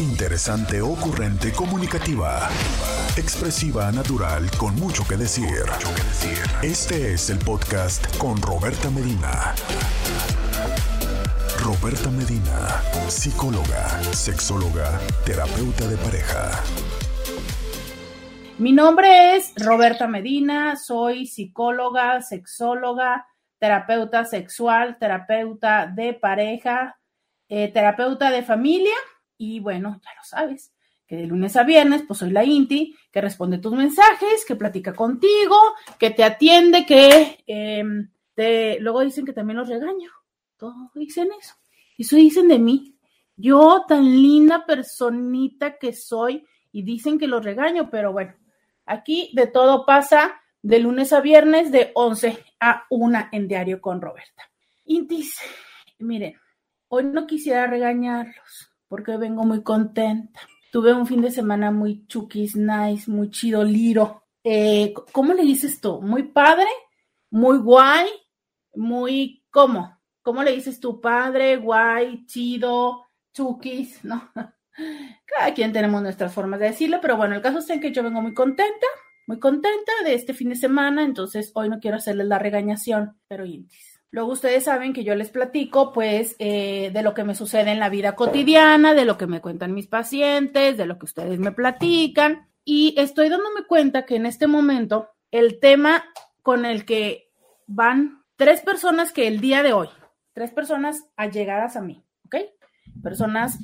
Interesante, ocurrente, comunicativa. Expresiva, natural, con mucho que decir. Este es el podcast con Roberta Medina. Roberta Medina, psicóloga, sexóloga, terapeuta de pareja. Mi nombre es Roberta Medina, soy psicóloga, sexóloga, terapeuta sexual, terapeuta de pareja, eh, terapeuta de familia y bueno, ya lo sabes, que de lunes a viernes pues soy la Inti, que responde tus mensajes, que platica contigo, que te atiende, que em, te... luego dicen que también los regaño, todos dicen eso, eso dicen de mí. Yo tan linda personita que soy y dicen que los regaño, pero bueno, aquí de todo pasa de lunes a viernes de 11 a 1 en Diario con Roberta. Intis, miren, hoy no quisiera regañarlos porque vengo muy contenta. Tuve un fin de semana muy chukis, nice, muy chido, liro. Eh, ¿Cómo le dices tú? ¿Muy padre? ¿Muy guay? ¿Muy cómo? ¿Cómo le dices tu padre? Guay, chido, chukis, ¿no? Cada quien tenemos nuestras formas de decirlo, pero bueno, el caso es que yo vengo muy contenta muy contenta de este fin de semana, entonces hoy no quiero hacerles la regañación, pero intis. Luego ustedes saben que yo les platico pues eh, de lo que me sucede en la vida cotidiana, de lo que me cuentan mis pacientes, de lo que ustedes me platican y estoy dándome cuenta que en este momento el tema con el que van tres personas que el día de hoy, tres personas allegadas a mí, ¿ok? Personas,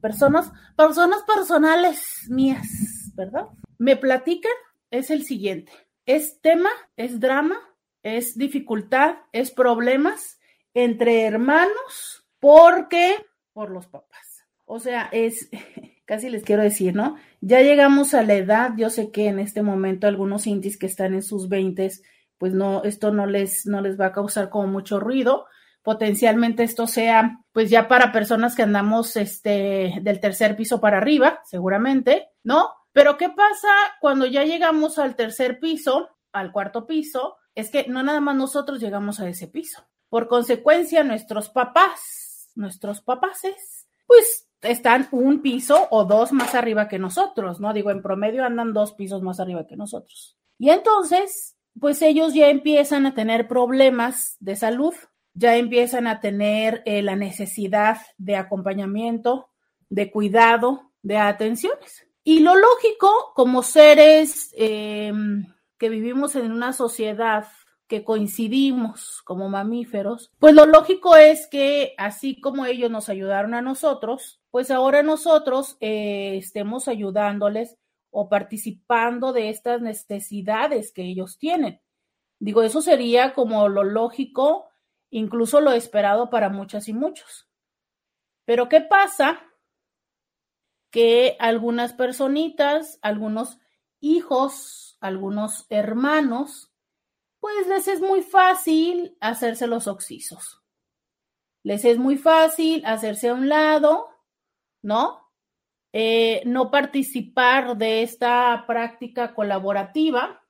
personas, personas personales mías, ¿verdad? Me platican es el siguiente. Es tema, es drama, es dificultad, es problemas entre hermanos porque por los papás. O sea, es, casi les quiero decir, ¿no? Ya llegamos a la edad, yo sé que en este momento algunos intis que están en sus veintes, pues no, esto no les, no les va a causar como mucho ruido. Potencialmente esto sea, pues ya para personas que andamos, este, del tercer piso para arriba, seguramente, ¿no? Pero ¿qué pasa cuando ya llegamos al tercer piso, al cuarto piso? Es que no nada más nosotros llegamos a ese piso. Por consecuencia, nuestros papás, nuestros papaces, pues están un piso o dos más arriba que nosotros, ¿no? Digo, en promedio andan dos pisos más arriba que nosotros. Y entonces, pues ellos ya empiezan a tener problemas de salud, ya empiezan a tener eh, la necesidad de acompañamiento, de cuidado, de atenciones. Y lo lógico, como seres eh, que vivimos en una sociedad que coincidimos como mamíferos, pues lo lógico es que así como ellos nos ayudaron a nosotros, pues ahora nosotros eh, estemos ayudándoles o participando de estas necesidades que ellos tienen. Digo, eso sería como lo lógico, incluso lo esperado para muchas y muchos. Pero ¿qué pasa que algunas personitas, algunos hijos, algunos hermanos, pues les es muy fácil hacerse los oxisos. Les es muy fácil hacerse a un lado, ¿no? Eh, no participar de esta práctica colaborativa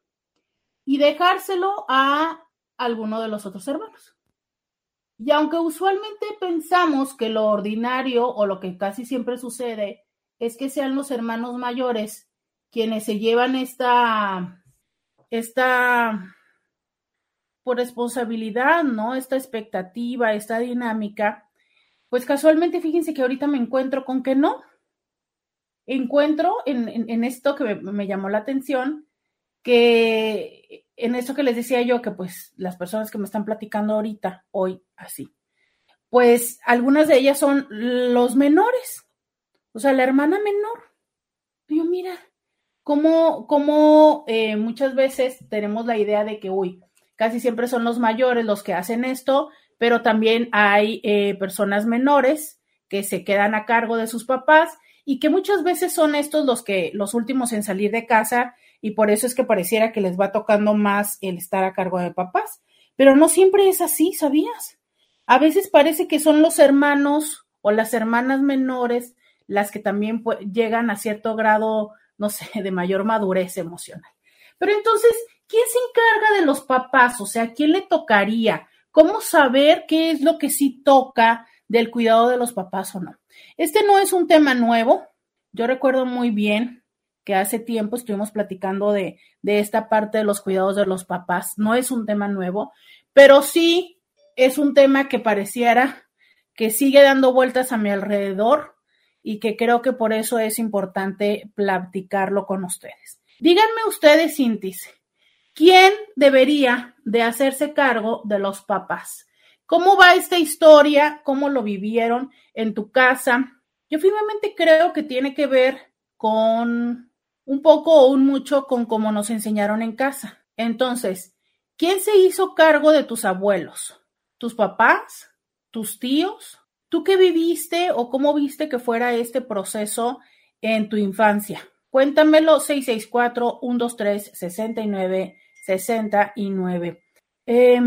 y dejárselo a alguno de los otros hermanos. Y aunque usualmente pensamos que lo ordinario o lo que casi siempre sucede es que sean los hermanos mayores quienes se llevan esta, esta, por responsabilidad, ¿no? Esta expectativa, esta dinámica, pues casualmente fíjense que ahorita me encuentro con que no. Encuentro en, esto que me, me, llamó la atención, que en esto que les decía yo, que pues las personas que me están platicando ahorita, hoy, así, pues algunas de ellas son los menores, o sea, la hermana menor. Yo, mira, como, como eh, muchas veces tenemos la idea de que, uy, casi siempre son los mayores los que hacen esto, pero también hay eh, personas menores que se quedan a cargo de sus papás y que muchas veces son estos los que los últimos en salir de casa y por eso es que pareciera que les va tocando más el estar a cargo de papás. Pero no siempre es así, ¿sabías? A veces parece que son los hermanos o las hermanas menores las que también llegan a cierto grado, no sé, de mayor madurez emocional. Pero entonces, ¿quién se encarga de los papás? O sea, ¿quién le tocaría? ¿Cómo saber qué es lo que sí toca del cuidado de los papás o no? Este no es un tema nuevo. Yo recuerdo muy bien que hace tiempo estuvimos platicando de, de esta parte de los cuidados de los papás. No es un tema nuevo, pero sí es un tema que pareciera que sigue dando vueltas a mi alrededor y que creo que por eso es importante platicarlo con ustedes. Díganme ustedes, Cintis, ¿quién debería de hacerse cargo de los papás? ¿Cómo va esta historia? ¿Cómo lo vivieron en tu casa? Yo firmemente creo que tiene que ver con un poco o un mucho con cómo nos enseñaron en casa. Entonces, ¿quién se hizo cargo de tus abuelos? ¿Tus papás? ¿Tus tíos? ¿Tú qué viviste o cómo viste que fuera este proceso en tu infancia? Cuéntamelo 664-123-69-69. Eh,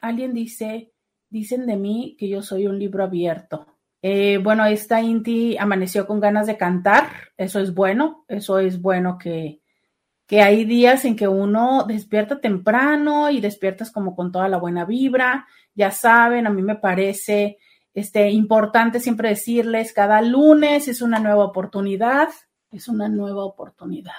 alguien dice, dicen de mí que yo soy un libro abierto. Eh, bueno, esta Inti amaneció con ganas de cantar, eso es bueno, eso es bueno que, que hay días en que uno despierta temprano y despiertas como con toda la buena vibra, ya saben, a mí me parece este, importante siempre decirles, cada lunes es una nueva oportunidad, es una nueva oportunidad.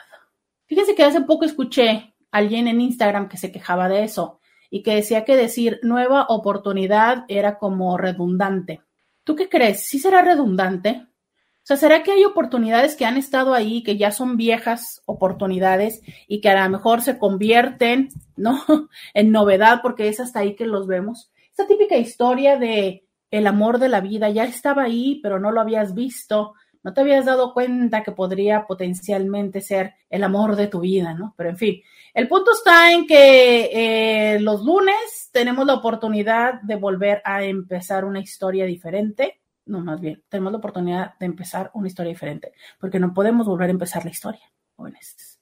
Fíjense que hace poco escuché a alguien en Instagram que se quejaba de eso y que decía que decir nueva oportunidad era como redundante. ¿Tú qué crees? ¿Sí será redundante? O sea, ¿será que hay oportunidades que han estado ahí, que ya son viejas oportunidades y que a lo mejor se convierten, ¿no? en novedad porque es hasta ahí que los vemos. Esta típica historia de el amor de la vida ya estaba ahí, pero no lo habías visto, no te habías dado cuenta que podría potencialmente ser el amor de tu vida, ¿no? Pero en fin, el punto está en que eh, los lunes tenemos la oportunidad de volver a empezar una historia diferente. No, más bien, tenemos la oportunidad de empezar una historia diferente, porque no podemos volver a empezar la historia, jóvenes.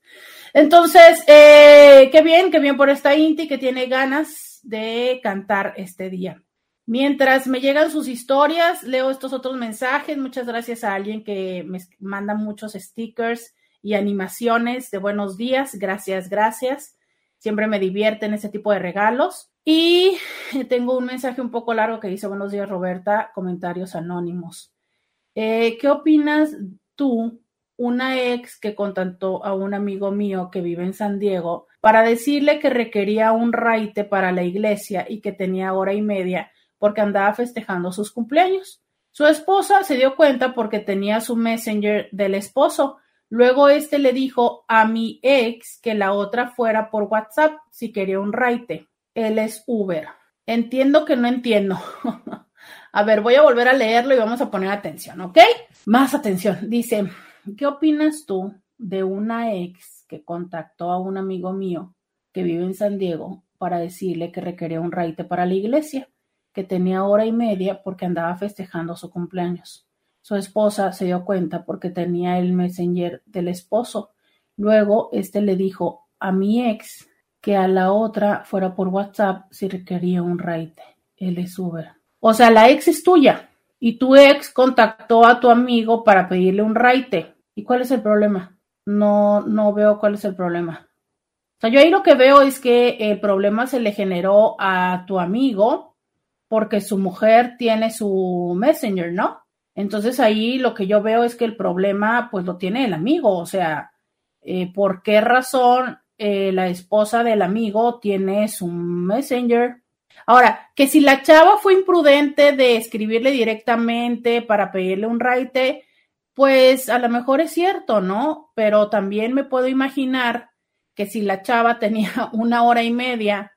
Entonces, eh, qué bien, qué bien por esta Inti que tiene ganas de cantar este día. Mientras me llegan sus historias, leo estos otros mensajes. Muchas gracias a alguien que me manda muchos stickers y animaciones de buenos días. Gracias, gracias. Siempre me divierten ese tipo de regalos. Y tengo un mensaje un poco largo que dice, buenos días Roberta, comentarios anónimos. Eh, ¿Qué opinas tú, una ex que contactó a un amigo mío que vive en San Diego para decirle que requería un raite para la iglesia y que tenía hora y media porque andaba festejando sus cumpleaños. Su esposa se dio cuenta porque tenía su messenger del esposo. Luego este le dijo a mi ex que la otra fuera por WhatsApp si quería un raite. Él es Uber. Entiendo que no entiendo. a ver, voy a volver a leerlo y vamos a poner atención, ¿ok? Más atención. Dice, ¿qué opinas tú de una ex que contactó a un amigo mío que vive en San Diego para decirle que requería un raite para la iglesia? Que tenía hora y media porque andaba festejando su cumpleaños. Su esposa se dio cuenta porque tenía el messenger del esposo. Luego, este le dijo a mi ex que a la otra fuera por WhatsApp si requería un raite. Él es Uber. O sea, la ex es tuya y tu ex contactó a tu amigo para pedirle un raite. ¿Y cuál es el problema? No, no veo cuál es el problema. O sea, yo ahí lo que veo es que el problema se le generó a tu amigo porque su mujer tiene su messenger, ¿no? Entonces ahí lo que yo veo es que el problema pues lo tiene el amigo, o sea, eh, ¿por qué razón eh, la esposa del amigo tiene su messenger? Ahora, que si la chava fue imprudente de escribirle directamente para pedirle un raite, pues a lo mejor es cierto, ¿no? Pero también me puedo imaginar que si la chava tenía una hora y media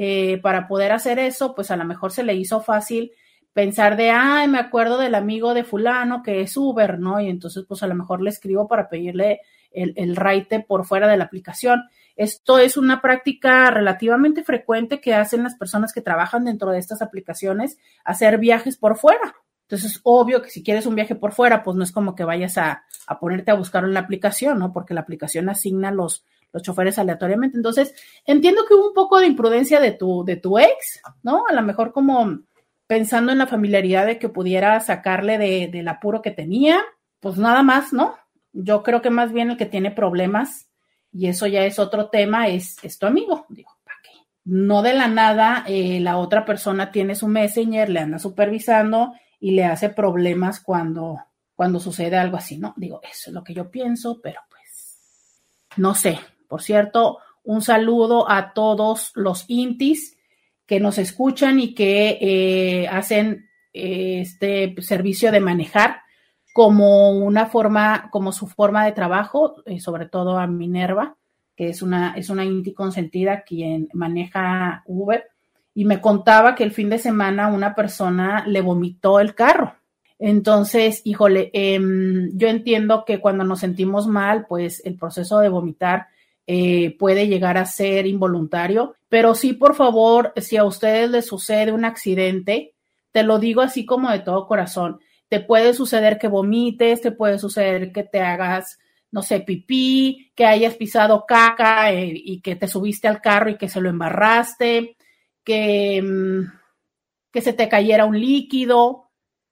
eh, para poder hacer eso, pues a lo mejor se le hizo fácil pensar de, ay, me acuerdo del amigo de fulano que es Uber, ¿no? Y entonces, pues a lo mejor le escribo para pedirle el, el raite por fuera de la aplicación. Esto es una práctica relativamente frecuente que hacen las personas que trabajan dentro de estas aplicaciones, hacer viajes por fuera. Entonces, es obvio que si quieres un viaje por fuera, pues no es como que vayas a, a ponerte a buscarlo en la aplicación, ¿no? Porque la aplicación asigna los, los choferes aleatoriamente. Entonces, entiendo que hubo un poco de imprudencia de tu, de tu ex, ¿no? A lo mejor como pensando en la familiaridad de que pudiera sacarle de, del apuro que tenía, pues nada más, ¿no? Yo creo que más bien el que tiene problemas, y eso ya es otro tema, es, es tu amigo. Digo, ¿para qué? No de la nada, eh, la otra persona tiene su messenger, le anda supervisando y le hace problemas cuando, cuando sucede algo así, ¿no? Digo, eso es lo que yo pienso, pero pues no sé. Por cierto, un saludo a todos los intis que nos escuchan y que eh, hacen eh, este servicio de manejar como una forma, como su forma de trabajo, eh, sobre todo a Minerva, que es una, es una inti consentida quien maneja Uber, y me contaba que el fin de semana una persona le vomitó el carro. Entonces, híjole, em, yo entiendo que cuando nos sentimos mal, pues el proceso de vomitar eh, puede llegar a ser involuntario, pero sí, por favor, si a ustedes les sucede un accidente, te lo digo así como de todo corazón, te puede suceder que vomites, te puede suceder que te hagas, no sé, pipí, que hayas pisado caca eh, y que te subiste al carro y que se lo embarraste, que, mm, que se te cayera un líquido.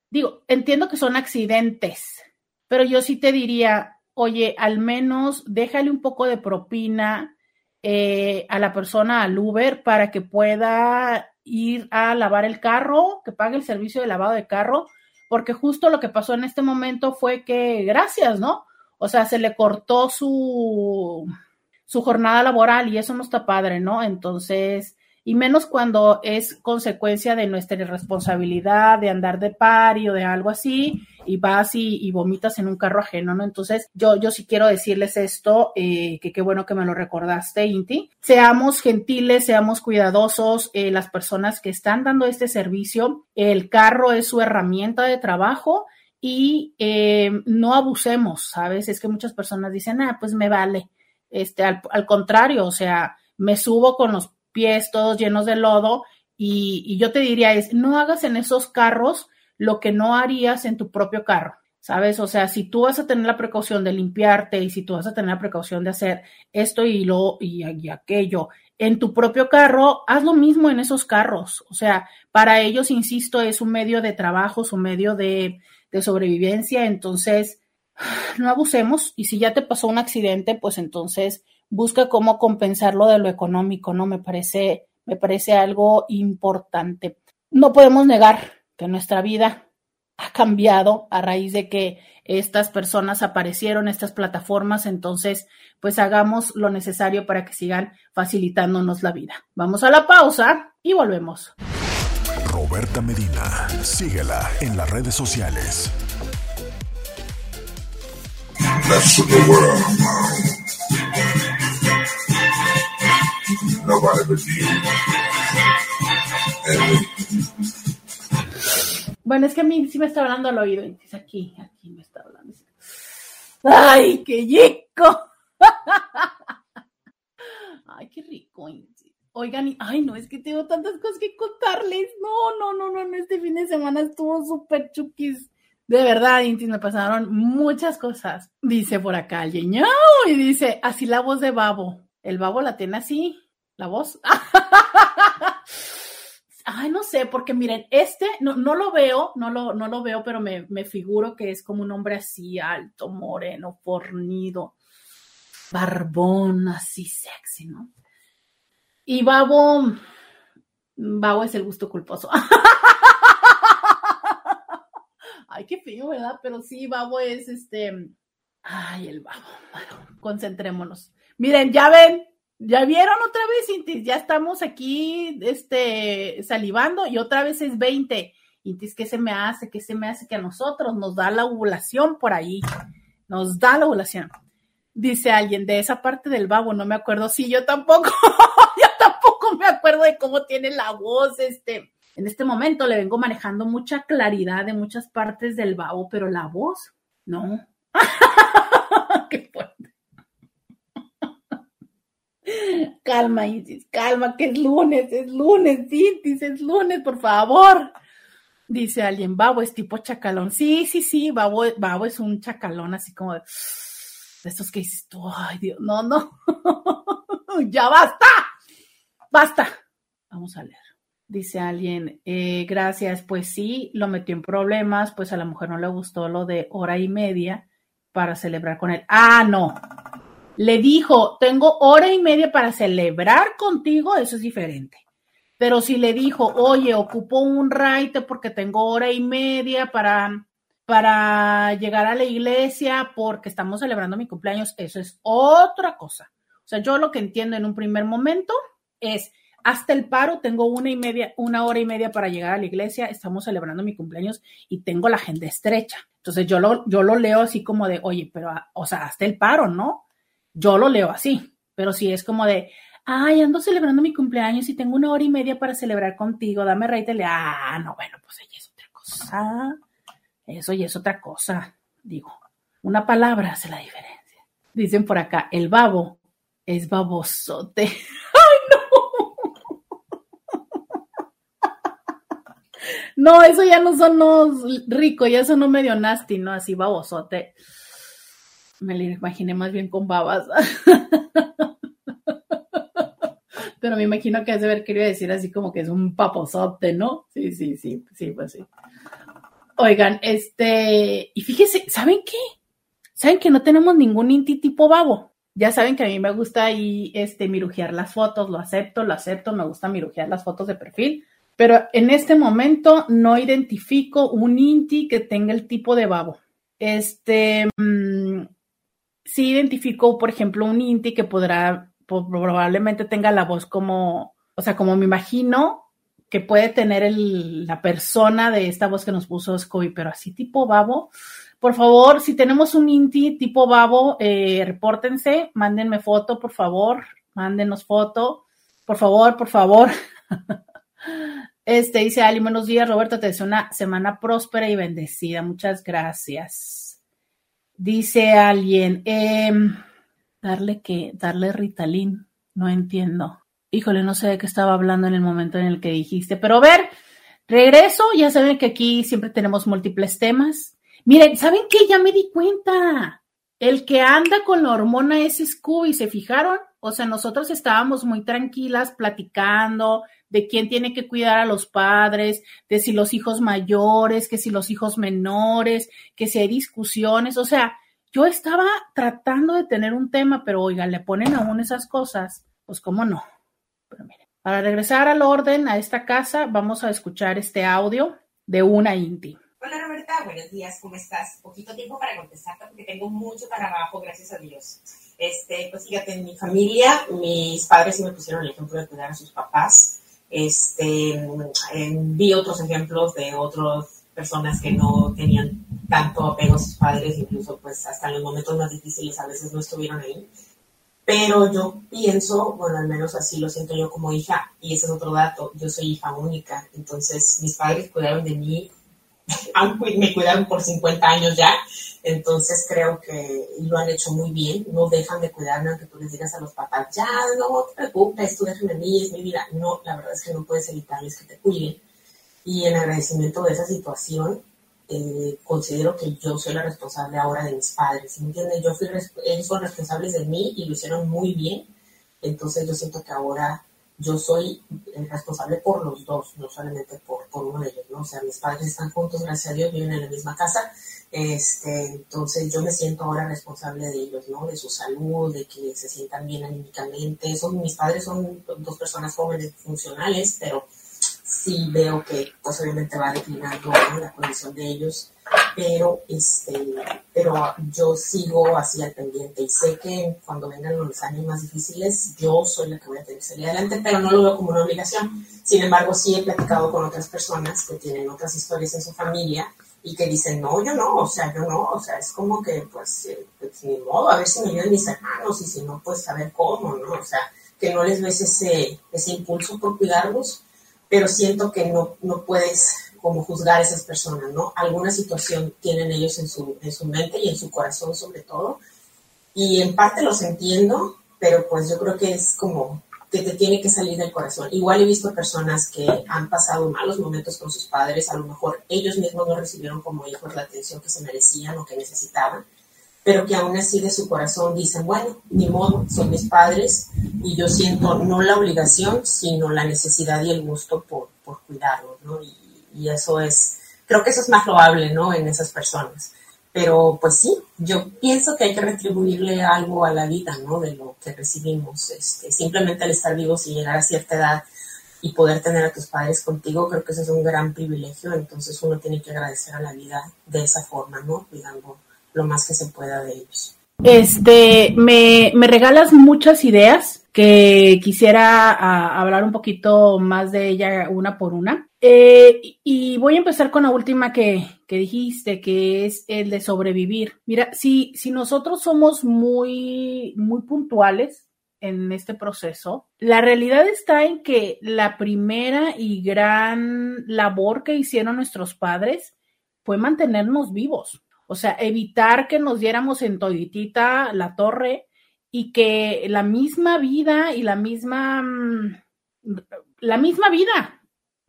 Digo, entiendo que son accidentes, pero yo sí te diría, oye, al menos déjale un poco de propina eh, a la persona, al Uber, para que pueda ir a lavar el carro, que pague el servicio de lavado de carro, porque justo lo que pasó en este momento fue que, gracias, ¿no? O sea, se le cortó su, su jornada laboral y eso no está padre, ¿no? Entonces, y menos cuando es consecuencia de nuestra irresponsabilidad de andar de pari o de algo así y vas y, vomitas en un carro ajeno, ¿no? Entonces, yo, yo sí quiero decirles esto, eh, que qué bueno que me lo recordaste, Inti. Seamos gentiles, seamos cuidadosos, eh, las personas que están dando este servicio, el carro es su herramienta de trabajo y eh, no abusemos, ¿sabes? Es que muchas personas dicen, ah, pues me vale. Este, al, al contrario, o sea, me subo con los pies todos llenos de lodo y, yo te diría es, no hagas en esos carros lo que no harías en tu propio carro. ¿Sabes? O sea, si tú vas a tener la precaución de limpiarte y si tú vas a tener la precaución de hacer esto y lo y, aquello en tu propio carro, haz lo mismo en esos carros. O sea, para ellos, insisto, es un medio de trabajo, es un medio de, de sobrevivencia. Entonces, no abusemos. Y si ya te pasó un accidente, pues entonces busca cómo compensarlo de lo económico, ¿no? Me parece, me parece algo importante. No podemos negar que nuestra vida ha cambiado a raíz de que estas personas aparecieron, estas plataformas, entonces pues hagamos lo necesario para que sigan facilitándonos la vida. Vamos a la pausa y volvemos. Roberta Medina, síguela en las redes sociales. Bueno, es que a mí sí me está hablando al oído. Aquí, aquí me está hablando. ¡Ay, qué rico! ¡Ay, qué rico! Oigan, ay, no, es que tengo tantas cosas que contarles. No, no, no, no, no, este fin de semana estuvo súper chuquis. De verdad, Inti, me pasaron muchas cosas. Dice por acá alguien, y dice, así la voz de Babo. El Babo la tiene así, la voz. Ay, no sé, porque miren, este no, no lo veo, no lo, no lo veo, pero me, me, figuro que es como un hombre así alto, moreno, fornido, barbón, así sexy, ¿no? Y Babo, Babo es el gusto culposo. Ay, qué feo, ¿verdad? Pero sí, Babo es este. Ay, el Babo. Bueno, concentrémonos. Miren, ya ven, ya vieron otra vez, Intis, ya estamos aquí, este, salivando y otra vez es 20. Intis, ¿qué se me hace? ¿Qué se me hace que a nosotros nos da la ovulación por ahí? Nos da la ovulación. Dice alguien, de esa parte del babo, no me acuerdo. Sí, yo tampoco, yo tampoco me acuerdo de cómo tiene la voz, este, en este momento le vengo manejando mucha claridad de muchas partes del babo, pero la voz, no. Qué fuerte. Calma, Isis, calma, que es lunes, es lunes, Isis, es lunes, por favor. Dice alguien, Babo es tipo chacalón. Sí, sí, sí, Babo, Babo es un chacalón así como de, de estos que dices tú, ay Dios, no, no, ya basta, basta. Vamos a leer. Dice alguien, eh, gracias, pues sí, lo metió en problemas, pues a la mujer no le gustó lo de hora y media para celebrar con él. Ah, no. Le dijo, tengo hora y media para celebrar contigo, eso es diferente. Pero si le dijo, oye, ocupo un raite porque tengo hora y media para, para llegar a la iglesia porque estamos celebrando mi cumpleaños, eso es otra cosa. O sea, yo lo que entiendo en un primer momento es hasta el paro, tengo una y media, una hora y media para llegar a la iglesia, estamos celebrando mi cumpleaños y tengo la agenda estrecha. Entonces yo lo, yo lo leo así como de, oye, pero, o sea, hasta el paro, ¿no? Yo lo leo así, pero si es como de, ay, ando celebrando mi cumpleaños y tengo una hora y media para celebrar contigo, dame rey, le, ah, no, bueno, pues ahí es otra cosa. Eso ya es otra cosa, digo. Una palabra hace la diferencia. Dicen por acá, el babo es babosote. ¡Ay, no! No, eso ya no son rico, ya son medio nasty, ¿no? Así babosote. Me lo imaginé más bien con babas. Pero me imagino que hace ver quería decir así como que es un paposote, ¿no? Sí, sí, sí, sí, pues sí. Oigan, este, y fíjese, ¿saben qué? ¿Saben que no tenemos ningún inti tipo babo? Ya saben que a mí me gusta ahí, este, mirujear las fotos, lo acepto, lo acepto, me gusta mirujear las fotos de perfil, pero en este momento no identifico un inti que tenga el tipo de babo. Este, mm, sí identifico, por ejemplo, un inti que podrá, probablemente tenga la voz como, o sea, como me imagino, que puede tener la persona de esta voz que nos puso Scooby, pero así tipo babo. Por favor, si tenemos un Inti tipo babo, eh, repórtense, mándenme foto, por favor, mándenos foto, por favor, por favor. Este dice Ali, buenos días, Roberto, te deseo una semana próspera y bendecida. Muchas gracias. Dice alguien, em, darle que, darle Ritalin, no entiendo. Híjole, no sé de qué estaba hablando en el momento en el que dijiste, pero a ver, regreso, ya saben que aquí siempre tenemos múltiples temas. Miren, ¿saben qué? Ya me di cuenta. El que anda con la hormona es Scooby, ¿se fijaron? O sea, nosotros estábamos muy tranquilas platicando de quién tiene que cuidar a los padres, de si los hijos mayores, que si los hijos menores, que si hay discusiones. O sea, yo estaba tratando de tener un tema, pero oigan, le ponen aún esas cosas, pues cómo no. Pero miren, para regresar al orden a esta casa, vamos a escuchar este audio de una Inti. Hola Roberta, buenos días, ¿cómo estás? Poquito tiempo para contestarte porque tengo mucho trabajo, gracias a Dios. Este, pues fíjate, en mi familia, mis padres sí me pusieron el ejemplo de cuidar a sus papás. Este, vi otros ejemplos de otras personas que no tenían tanto apego a sus padres, incluso pues hasta en los momentos más difíciles a veces no estuvieron ahí. Pero yo pienso, bueno, al menos así lo siento yo como hija, y ese es otro dato, yo soy hija única, entonces mis padres cuidaron de mí, me cuidaron por 50 años ya, entonces creo que lo han hecho muy bien, no dejan de cuidarme aunque tú les digas a los papás, ya no te preocupes, tú déjame a mí, es mi vida. No, la verdad es que no puedes evitarles que te cuiden. Y en agradecimiento de esa situación, eh, considero que yo soy la responsable ahora de mis padres, ¿me entiendes? Yo fui, ellos son responsables de mí y lo hicieron muy bien, entonces yo siento que ahora yo soy el responsable por los dos, no solamente por, por uno de ellos, ¿no? O sea, mis padres están juntos, gracias a Dios, viven en la misma casa, este, entonces yo me siento ahora responsable de ellos, ¿no? De su salud, de que se sientan bien anímicamente. Son, mis padres son dos personas jóvenes funcionales, pero sí veo que pues va declinando la condición de ellos, pero este, pero yo sigo así al pendiente y sé que cuando vengan los años más difíciles yo soy la que voy a tener que salir adelante, pero no lo veo como una obligación. Sin embargo, sí he platicado con otras personas que tienen otras historias en su familia y que dicen, no, yo no, o sea, yo no, o sea, es como que, pues, eh, pues ni modo, a ver si me ayudan mis hermanos y si no, pues, a ver cómo, ¿no? O sea, que no les ves ese, ese impulso por cuidarlos pero siento que no, no puedes como juzgar a esas personas, ¿no? Alguna situación tienen ellos en su, en su mente y en su corazón sobre todo, y en parte los entiendo, pero pues yo creo que es como que te tiene que salir del corazón. Igual he visto personas que han pasado malos momentos con sus padres, a lo mejor ellos mismos no recibieron como hijos la atención que se merecían o que necesitaban, pero que aún así de su corazón dicen, bueno, ni modo, son mis padres y yo siento no la obligación, sino la necesidad y el gusto por, por cuidarlos, ¿no? Y, y, eso es, creo que eso es más loable, ¿no? En esas personas. Pero pues sí, yo pienso que hay que retribuirle algo a la vida, ¿no? De lo que recibimos. Este, simplemente al estar vivos y llegar a cierta edad, y poder tener a tus padres contigo, creo que ese es un gran privilegio, entonces uno tiene que agradecer a la vida de esa forma, ¿no? Cuidando lo más que se pueda de ellos. Este, me, me regalas muchas ideas que quisiera ah, hablar un poquito más de ella una por una. Eh, y voy a empezar con la última que, que, dijiste, que es el de sobrevivir. Mira, si, si nosotros somos muy, muy puntuales en este proceso, la realidad está en que la primera y gran labor que hicieron nuestros padres fue mantenernos vivos. O sea, evitar que nos diéramos en toditita la torre y que la misma vida y la misma, mm, la misma vida,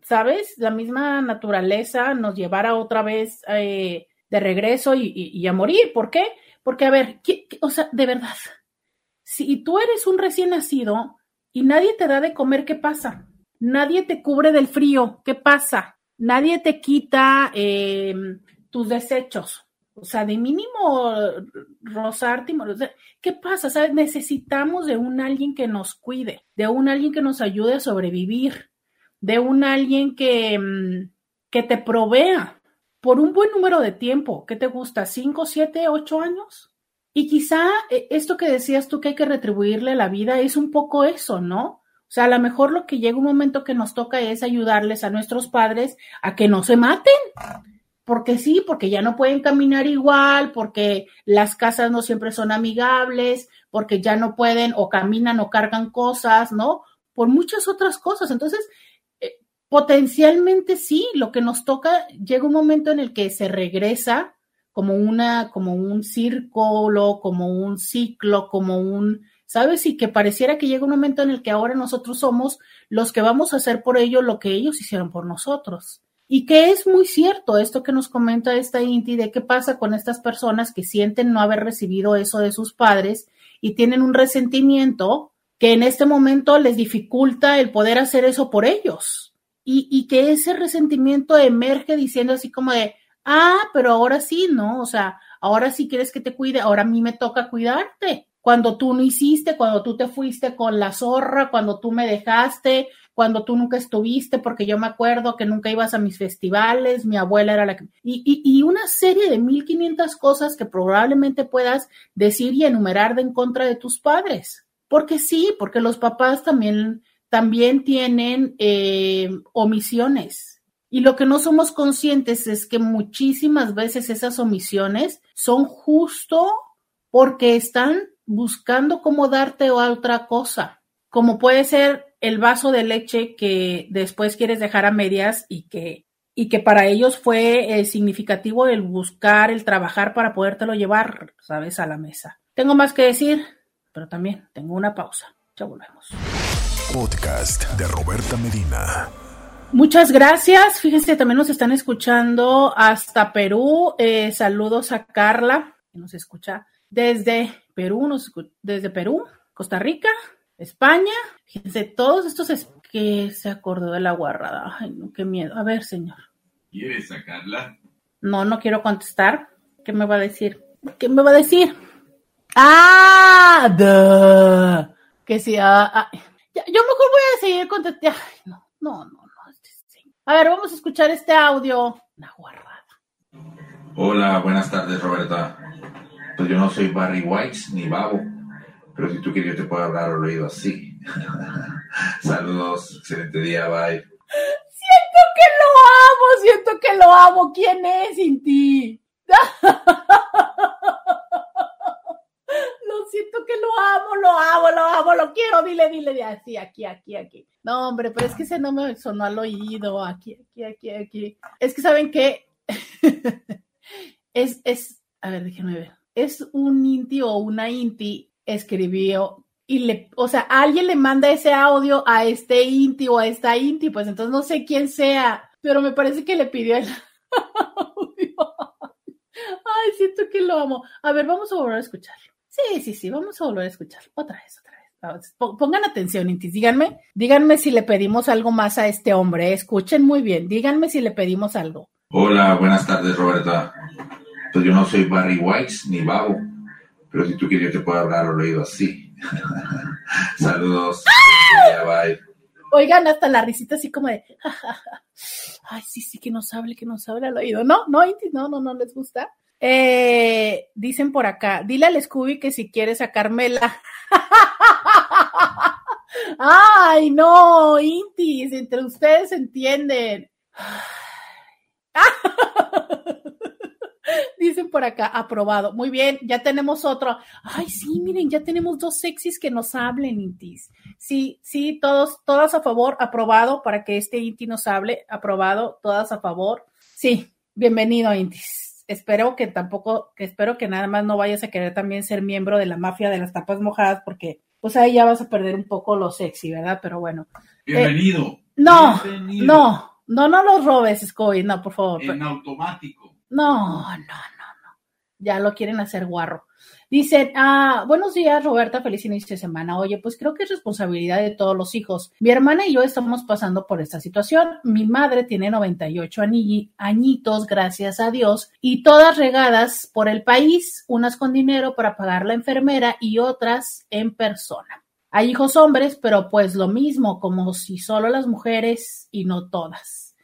¿sabes? La misma naturaleza nos llevara otra vez eh, de regreso y, a morir. ¿Por qué? Porque, a ver, o sea, de verdad, si tú eres un recién nacido y nadie te da de comer, ¿qué pasa? Nadie te cubre del frío, ¿qué pasa? Nadie te quita em, tus desechos, o sea, de mínimo rozarte, ¿qué pasa? ¿Sabes? Necesitamos de un alguien que nos cuide, de un alguien que nos ayude a sobrevivir, de un alguien que, mm, que te provea por un buen número de tiempo. ¿Qué te gusta? ¿Cinco, siete, ocho años? Y quizá eh, esto que decías tú que hay que retribuirle a la vida es un poco eso, ¿no? O sea, a lo mejor lo que llega un momento que nos toca es ayudarles a nuestros padres a que no se maten porque sí, porque ya no pueden caminar igual, porque las casas no siempre son amigables, porque ya no pueden o caminan o cargan cosas, ¿no? Por muchas otras cosas. Entonces, eh, potencialmente sí, lo que nos toca llega un momento en el que se regresa como una, como un círculo, como un ciclo, como un, ¿sabes? Y que pareciera que llega un momento en el que ahora nosotros somos los que vamos a hacer por ellos lo que ellos hicieron por nosotros. Y que es muy cierto esto que nos comenta esta Inti de qué pasa con estas personas que sienten no haber recibido eso de sus padres y tienen un resentimiento que en este momento les dificulta el poder hacer eso por ellos. Y, que ese resentimiento emerge diciendo así como de, ah, pero ahora sí, ¿no? O sea, ahora sí quieres que te cuide, ahora a mí me toca cuidarte. Cuando tú no hiciste, cuando tú te fuiste con la zorra, cuando tú me dejaste, cuando tú nunca estuviste, porque yo me acuerdo que nunca ibas a mis festivales, mi abuela era la que... Y, una serie de 1500 cosas que probablemente puedas decir y enumerar de en contra de tus padres. Porque sí, porque los papás también, también tienen eh, omisiones. Y lo que no somos conscientes es que muchísimas veces esas omisiones son justo porque están buscando cómo darte otra cosa, como puede ser el vaso de leche que después quieres dejar a medias y que, y que para ellos fue eh, significativo el buscar, el trabajar para podértelo llevar, sabes, a la mesa. Tengo más que decir, pero también tengo una pausa. Ya volvemos. Podcast de Roberta Medina. Muchas gracias. Fíjense, también nos están escuchando hasta Perú. Eh, saludos a Carla, que nos escucha desde Perú, nos, desde Perú, Costa Rica, España, fíjense, todos estos es que se acordó de la guarrada. Ay, no, qué miedo. A ver, señor. ¿Quieres sacarla? No, no quiero contestar. ¿Qué me va a decir? ¿Qué me va a decir? ¡Ah! Duh. Que sí, ah, ah. yo mejor voy a seguir contestando. no, no, no, no. Este, a ver, vamos a escuchar este audio. Una guarrada. Hola, buenas tardes, Roberta. Pues yo no soy Barry White ni Babo pero si tú quieres, yo te puedo hablar al oído así. Saludos, excelente día, bye. Siento que lo amo, siento que lo amo. ¿Quién es Inti? Lo siento que lo amo, lo amo, lo amo, lo quiero. Dile, dile, de así, aquí, aquí, aquí. No, hombre, pero es que ese no me sonó al oído. Aquí, aquí, aquí, aquí. Es que, ¿saben qué? es, es, a ver, déjenme ver. Es un Inti o una Inti escribió y le, o sea, alguien le manda ese audio a este Inti o a esta Inti, pues entonces no sé quién sea, pero me parece que le pidió el audio. Ay, siento que lo amo. A ver, vamos a volver a escucharlo. Sí, sí, sí, vamos a volver a escucharlo. Otra vez, otra vez. Pongan atención, Inti. Díganme, díganme si le pedimos algo más a este hombre. Escuchen muy bien. Díganme si le pedimos algo. Hola, buenas tardes, Roberta. Pues yo no soy Barry White ni Babo pero si tú quieres, yo te puedo hablar al oído así. Saludos. Bye. Oigan, hasta la risita así como de, ay, sí, sí, que nos hable, que nos hable al oído. No, no, no, no, no les gusta. Eh, dicen por acá, dile al Scooby que si quiere sacármela. Ay, no, Intis, entre ustedes entienden. Dicen por acá, aprobado. Muy bien, ya tenemos otro. Ay, sí, miren, ya tenemos dos sexys que nos hablen, Intis. Sí, sí, todos, todas a favor, aprobado para que este Inti nos hable, aprobado, todas a favor. Sí, bienvenido, Intis. Espero que tampoco, que espero que nada más no vayas a querer también ser miembro de la mafia de las tapas mojadas, porque pues ahí ya vas a perder un poco lo sexy, ¿verdad? Pero bueno. Bienvenido. Eh, no, no, no, no los robes, Scooby, no, por favor. En automático. No, no, no, no. Ya lo quieren hacer guarro. Dicen, ah, buenos días, Roberta, feliz inicio de semana. Oye, pues creo que es responsabilidad de todos los hijos. Mi hermana y yo estamos pasando por esta situación. Mi madre tiene 98 añitos, gracias a Dios, y todas regadas por el país, unas con dinero para pagar la enfermera y otras en persona. Hay hijos hombres, pero pues lo mismo, como si solo las mujeres y no todas.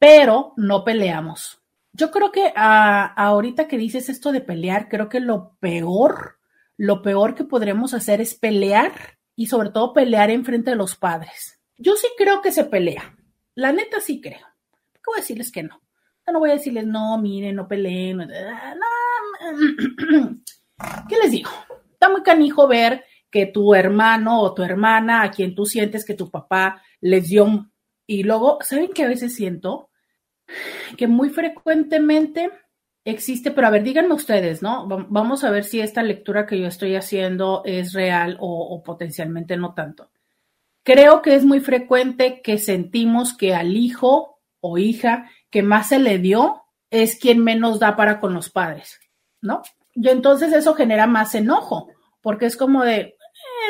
Pero no peleamos yo creo que ah, ahorita que dices esto de pelear, creo que lo peor, lo peor que podremos hacer es pelear y sobre todo pelear en frente de los padres. Yo sí creo que se pelea. La neta sí creo. ¿Qué voy a decirles que no? no voy a decirles, no, miren, no peleen. ¿Qué les digo? Está muy canijo ver que tu hermano o tu hermana, a quien tú sientes que tu papá les dio, y luego, ¿saben qué a veces siento? Que muy frecuentemente existe, pero a ver, díganme ustedes, ¿no? Vamos a ver si esta lectura que yo estoy haciendo es real o, potencialmente no tanto. Creo que es muy frecuente que sentimos que al hijo o hija que más se le dio es quien menos da para con los padres, ¿no? Y entonces eso genera más enojo, porque es como de,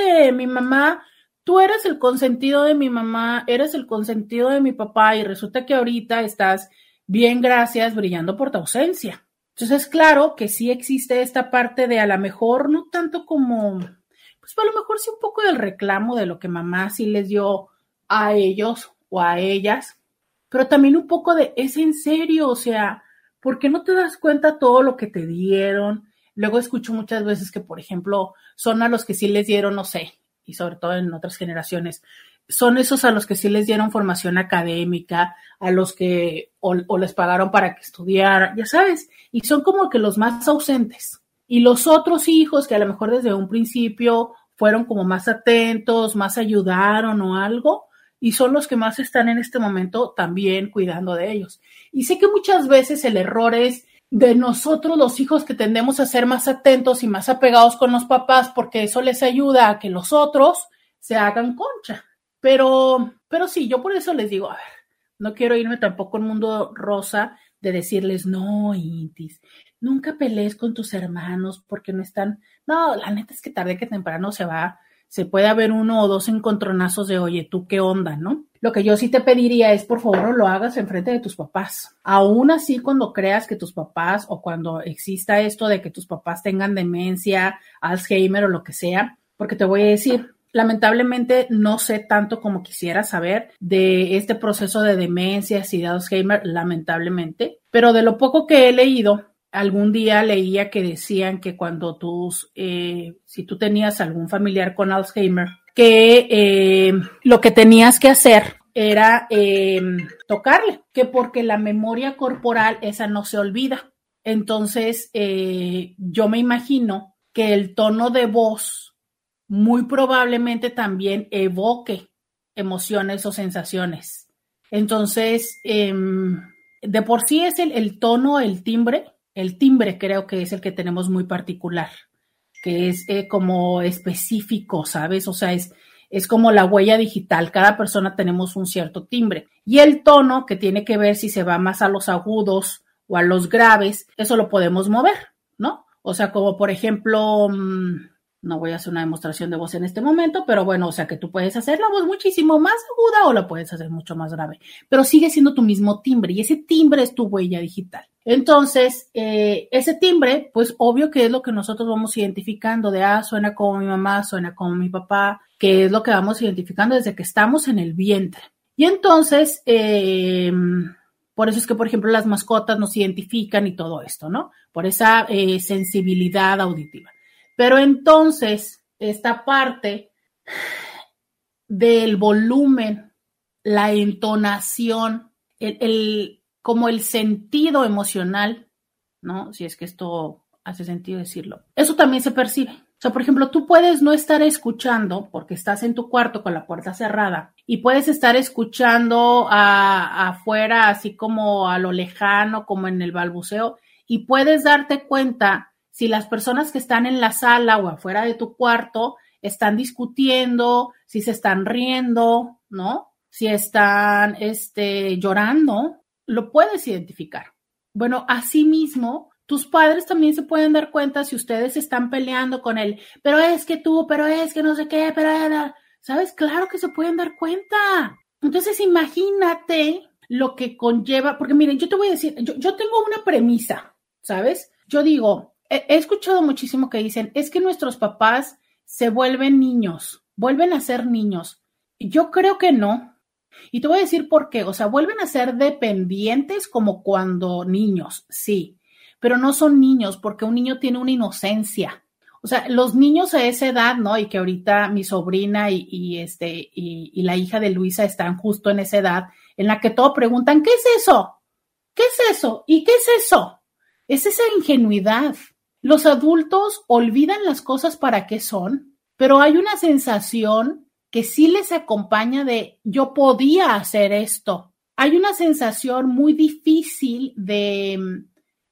eh, mi mamá, tú eres el consentido de mi mamá, eres el consentido de mi papá y resulta que ahorita estás bien, gracias, brillando por tu ausencia. Entonces, claro que sí existe esta parte de a lo mejor no tanto como, pues a lo mejor sí un poco del reclamo de lo que mamá sí les dio a ellos o a ellas, pero también un poco de, es en serio, o sea, ¿por qué no te das cuenta todo lo que te dieron? Luego escucho muchas veces que, por ejemplo, son a los que sí les dieron, no sé, y sobre todo en otras generaciones, son esos a los que sí les dieron formación académica, a los que o, les pagaron para que estudiaran, ya sabes, y son como que los más ausentes. Y los otros hijos que a lo mejor desde un principio fueron como más atentos, más ayudaron o algo, y son los que más están en este momento también cuidando de ellos. Y sé que muchas veces el error es de nosotros los hijos que tendemos a ser más atentos y más apegados con los papás porque eso les ayuda a que los otros se hagan concha. Pero, pero sí, yo por eso les digo, a ver, no quiero irme tampoco en mundo rosa de decirles, no, Intis, nunca pelees con tus hermanos porque no están, no, la neta es que tarde que temprano se va, se puede haber uno o dos encontronazos de, oye, tú qué onda, ¿no? Lo que yo sí te pediría es, por favor, no lo hagas en frente de tus papás. Aún así, cuando creas que tus papás o cuando exista esto de que tus papás tengan demencia, Alzheimer o lo que sea, porque te voy a decir, Lamentablemente no sé tanto como quisiera saber de este proceso de demencia y de Alzheimer, lamentablemente, pero de lo poco que he leído, algún día leía que decían que cuando tus, eh, si tú tenías algún familiar con Alzheimer, que eh, lo que tenías que hacer era eh, tocarle, que porque la memoria corporal esa no se olvida. Entonces, yo me imagino que el tono de voz muy probablemente también evoque emociones o sensaciones. Entonces, em, de por sí es el, tono, el timbre, el timbre creo que es el que tenemos muy particular, que es eh, como específico, ¿sabes? O sea, es, es como la huella digital, cada persona tenemos un cierto timbre. Y el tono, que tiene que ver si se va más a los agudos o a los graves, eso lo podemos mover, ¿no? O sea, como por ejemplo, mm, no voy a hacer una demostración de voz en este momento, pero bueno, o sea que tú puedes hacer la voz muchísimo más aguda o la puedes hacer mucho más grave, pero sigue siendo tu mismo timbre y ese timbre es tu huella digital. Entonces, eh, ese timbre, pues obvio que es lo que nosotros vamos identificando de, ah, suena como mi mamá, suena como mi papá, que es lo que vamos identificando desde que estamos en el vientre. Y entonces, eh, por eso es que, por ejemplo, las mascotas nos identifican y todo esto, ¿no? Por esa eh, sensibilidad auditiva. Pero entonces, esta parte del volumen, la entonación, el, como el sentido emocional, ¿no? Si es que esto hace sentido decirlo. Eso también se percibe. O sea, por ejemplo, tú puedes no estar escuchando porque estás en tu cuarto con la puerta cerrada y puedes estar escuchando afuera, así como a lo lejano, como en el balbuceo, y puedes darte cuenta si las personas que están en la sala o afuera de tu cuarto están discutiendo, si se están riendo, ¿no? Si están este, llorando, lo puedes identificar. Bueno, asimismo, tus padres también se pueden dar cuenta si ustedes están peleando con él, pero es que tú, pero es que no sé qué, pero... ¿Sabes? Claro que se pueden dar cuenta. Entonces, imagínate lo que conlleva, porque miren, yo te voy a decir, yo, tengo una premisa, ¿sabes? Yo digo, he, he escuchado muchísimo que dicen, es que nuestros papás se vuelven niños, vuelven a ser niños. Yo creo que no. Y te voy a decir por qué. O sea, vuelven a ser dependientes como cuando niños, sí, pero no son niños porque un niño tiene una inocencia. O sea, los niños a esa edad, ¿no? Y que ahorita mi sobrina y, este y, y, la hija de Luisa están justo en esa edad en la que todo preguntan, ¿qué es eso? ¿Qué es eso? ¿Y qué es eso? Es esa ingenuidad. Los adultos olvidan las cosas para qué son, pero hay una sensación que sí les acompaña de yo podía hacer esto. Hay una sensación muy difícil de,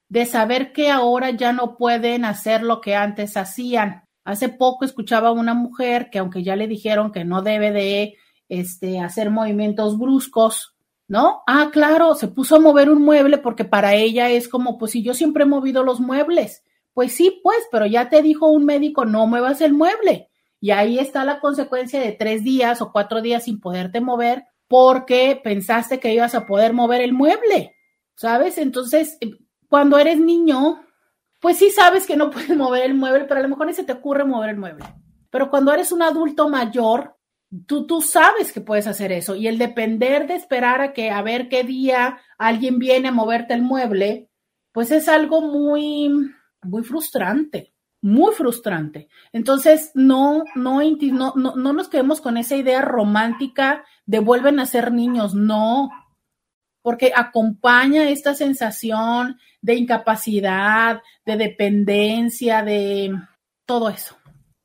de saber que ahora ya no pueden hacer lo que antes hacían. Hace poco escuchaba a una mujer que aunque ya le dijeron que no debe de este, hacer movimientos bruscos, ¿no? Ah, claro, se puso a mover un mueble porque para ella es como, pues si yo siempre he movido los muebles. Pues sí, pues, pero ya te dijo un médico, no muevas el mueble. Y ahí está la consecuencia de tres días o cuatro días sin poderte mover porque pensaste que ibas a poder mover el mueble, ¿sabes? Entonces, eh, cuando eres niño, pues sí sabes que no puedes mover el mueble, pero a lo mejor ni se te ocurre mover el mueble. Pero cuando eres un adulto mayor, tú, tú sabes que puedes hacer eso. Y el depender de esperar a que a ver qué día alguien viene a moverte el mueble, pues es algo muy, muy frustrante muy frustrante. Entonces, no, no, no, no, nos quedemos con esa idea romántica de vuelven a ser niños, no, porque acompaña esta sensación de incapacidad, de dependencia, de todo eso.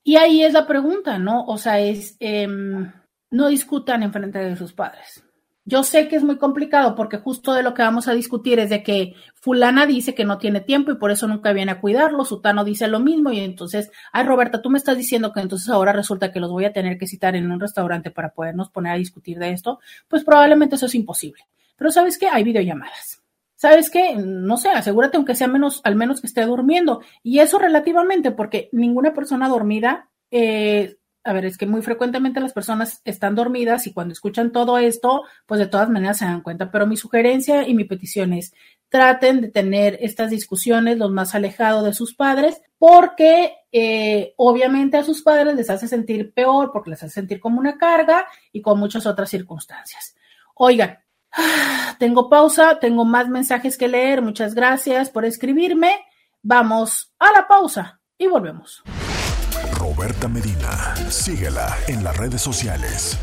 Y ahí es la pregunta, ¿no? O sea, es, em, no discutan en frente de sus padres. Yo sé que es muy complicado porque justo de lo que vamos a discutir es de que fulana dice que no tiene tiempo y por eso nunca viene a cuidarlo, sutano dice lo mismo y entonces, ay Roberta, tú me estás diciendo que entonces ahora resulta que los voy a tener que citar en un restaurante para podernos poner a discutir de esto, pues probablemente eso es imposible. Pero ¿sabes qué? Hay videollamadas. ¿Sabes qué? No sé, asegúrate aunque sea menos, al menos que esté durmiendo. Y eso relativamente, porque ninguna persona dormida eh, a ver, es que muy frecuentemente las personas están dormidas y cuando escuchan todo esto, pues de todas maneras se dan cuenta. Pero mi sugerencia y mi petición es, traten de tener estas discusiones los más alejados de sus padres, porque eh, obviamente a sus padres les hace sentir peor, porque les hace sentir como una carga y con muchas otras circunstancias. Oigan, tengo pausa, tengo más mensajes que leer. Muchas gracias por escribirme. Vamos a la pausa y volvemos. Roberta Medina. Síguela en las redes sociales.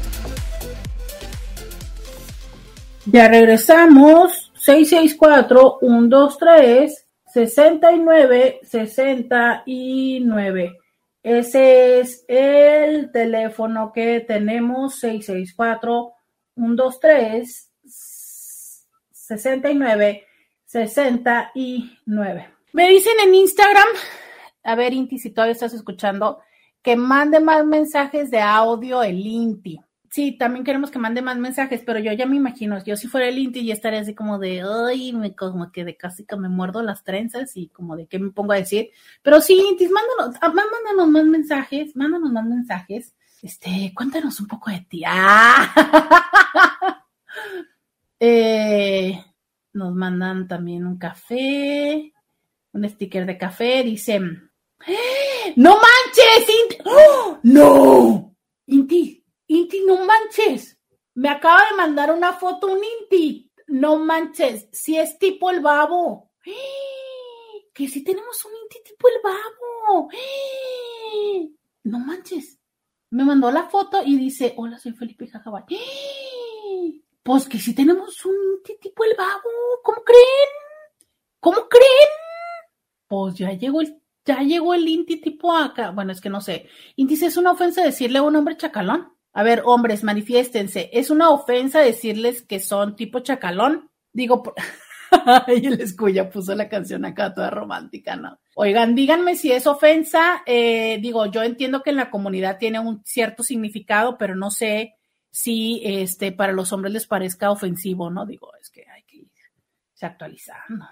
Ya regresamos. 664-123-69-69. Ese es el teléfono que tenemos. 664-123-69-69. Me dicen en Instagram, a ver, Inti, si todavía estás escuchando, que mande más mensajes de audio el Inti. Sí, también queremos que mande más mensajes, pero yo ya me imagino, yo si fuera el Inti ya estaría así como de, ay, me, como que de casi que me muerdo las trenzas y como de qué me pongo a decir. Pero sí, Inti, mándanos, ah, mándanos más mensajes, mándanos más mensajes. Este, cuéntanos un poco de ti. Ah. eh, nos mandan también un café, un sticker de café, dicen. ¡No manches! Inti! ¡Oh! ¡No! Inti, Inti, no manches. Me acaba de mandar una foto un Inti. No manches, si es tipo el babo. Que si tenemos un Inti tipo el babo. No manches. Me mandó la foto y dice, hola, soy Felipe Jajabay. Pues que si tenemos un Inti tipo el babo. ¿Cómo creen? ¿Cómo creen? Pues ya llegó el ya llegó el Inti tipo acá. Bueno, es que no sé. Inti, ¿es una ofensa decirle a un hombre chacalón? A ver, hombres, manifiéstense. ¿Es una ofensa decirles que son tipo chacalón? Digo, y el escuya puso la canción acá toda romántica, ¿no? Oigan, díganme si es ofensa. Eh, digo, yo entiendo que en la comunidad tiene un cierto significado, pero no sé si este para los hombres les parezca ofensivo, ¿no? Digo, es que hay que irse actualizando.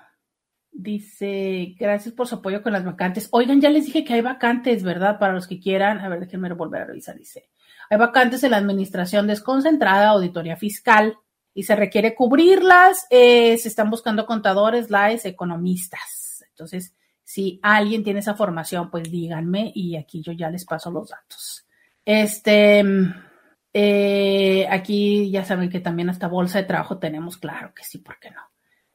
Dice, gracias por su apoyo con las vacantes. Oigan, ya les dije que hay vacantes, ¿verdad? Para los que quieran. A ver, déjenme volver a revisar. Dice, hay vacantes en la administración desconcentrada, auditoría fiscal, y se requiere cubrirlas. Eh, se están buscando contadores, laes, economistas. Entonces, si alguien tiene esa formación, pues díganme y aquí yo ya les paso los datos. Este, eh, aquí ya saben que también hasta bolsa de trabajo tenemos, claro que sí, ¿por qué no?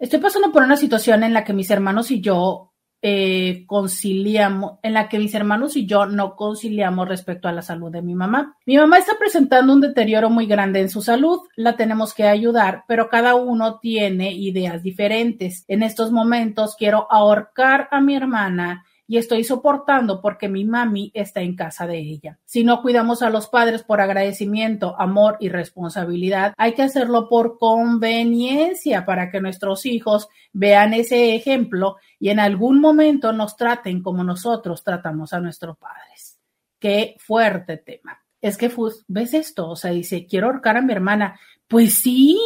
Estoy pasando por una situación en la que mis hermanos y yo eh, conciliamos, en la que mis hermanos y yo no conciliamos respecto a la salud de mi mamá. Mi mamá está presentando un deterioro muy grande en su salud, la tenemos que ayudar, pero cada uno tiene ideas diferentes. En estos momentos quiero ahorcar a mi hermana y estoy soportando porque mi mami está en casa de ella. Si no cuidamos a los padres por agradecimiento, amor y responsabilidad, hay que hacerlo por conveniencia para que nuestros hijos vean ese ejemplo y en algún momento nos traten como nosotros tratamos a nuestros padres. Qué fuerte tema. Es que, ¿ves esto? O sea, dice, quiero ahorcar a mi hermana. Pues sí,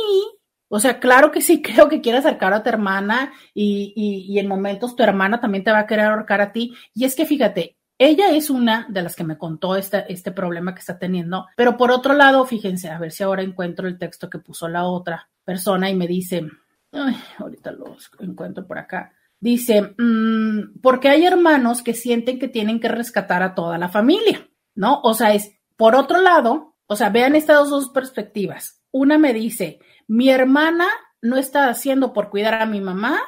o sea, claro que sí, creo que quiere acercar a tu hermana y, y, en momentos tu hermana también te va a querer ahorcar a ti. Y es que fíjate, ella es una de las que me contó este, este problema que está teniendo, pero por otro lado, fíjense, a ver si ahora encuentro el texto que puso la otra persona y me dice, ay, ahorita lo encuentro por acá. Dice, mmm, porque hay hermanos que sienten que tienen que rescatar a toda la familia, ¿no? O sea, es, por otro lado, o sea, vean estas dos perspectivas. Una me dice, mi hermana no está haciendo por cuidar a mi mamá,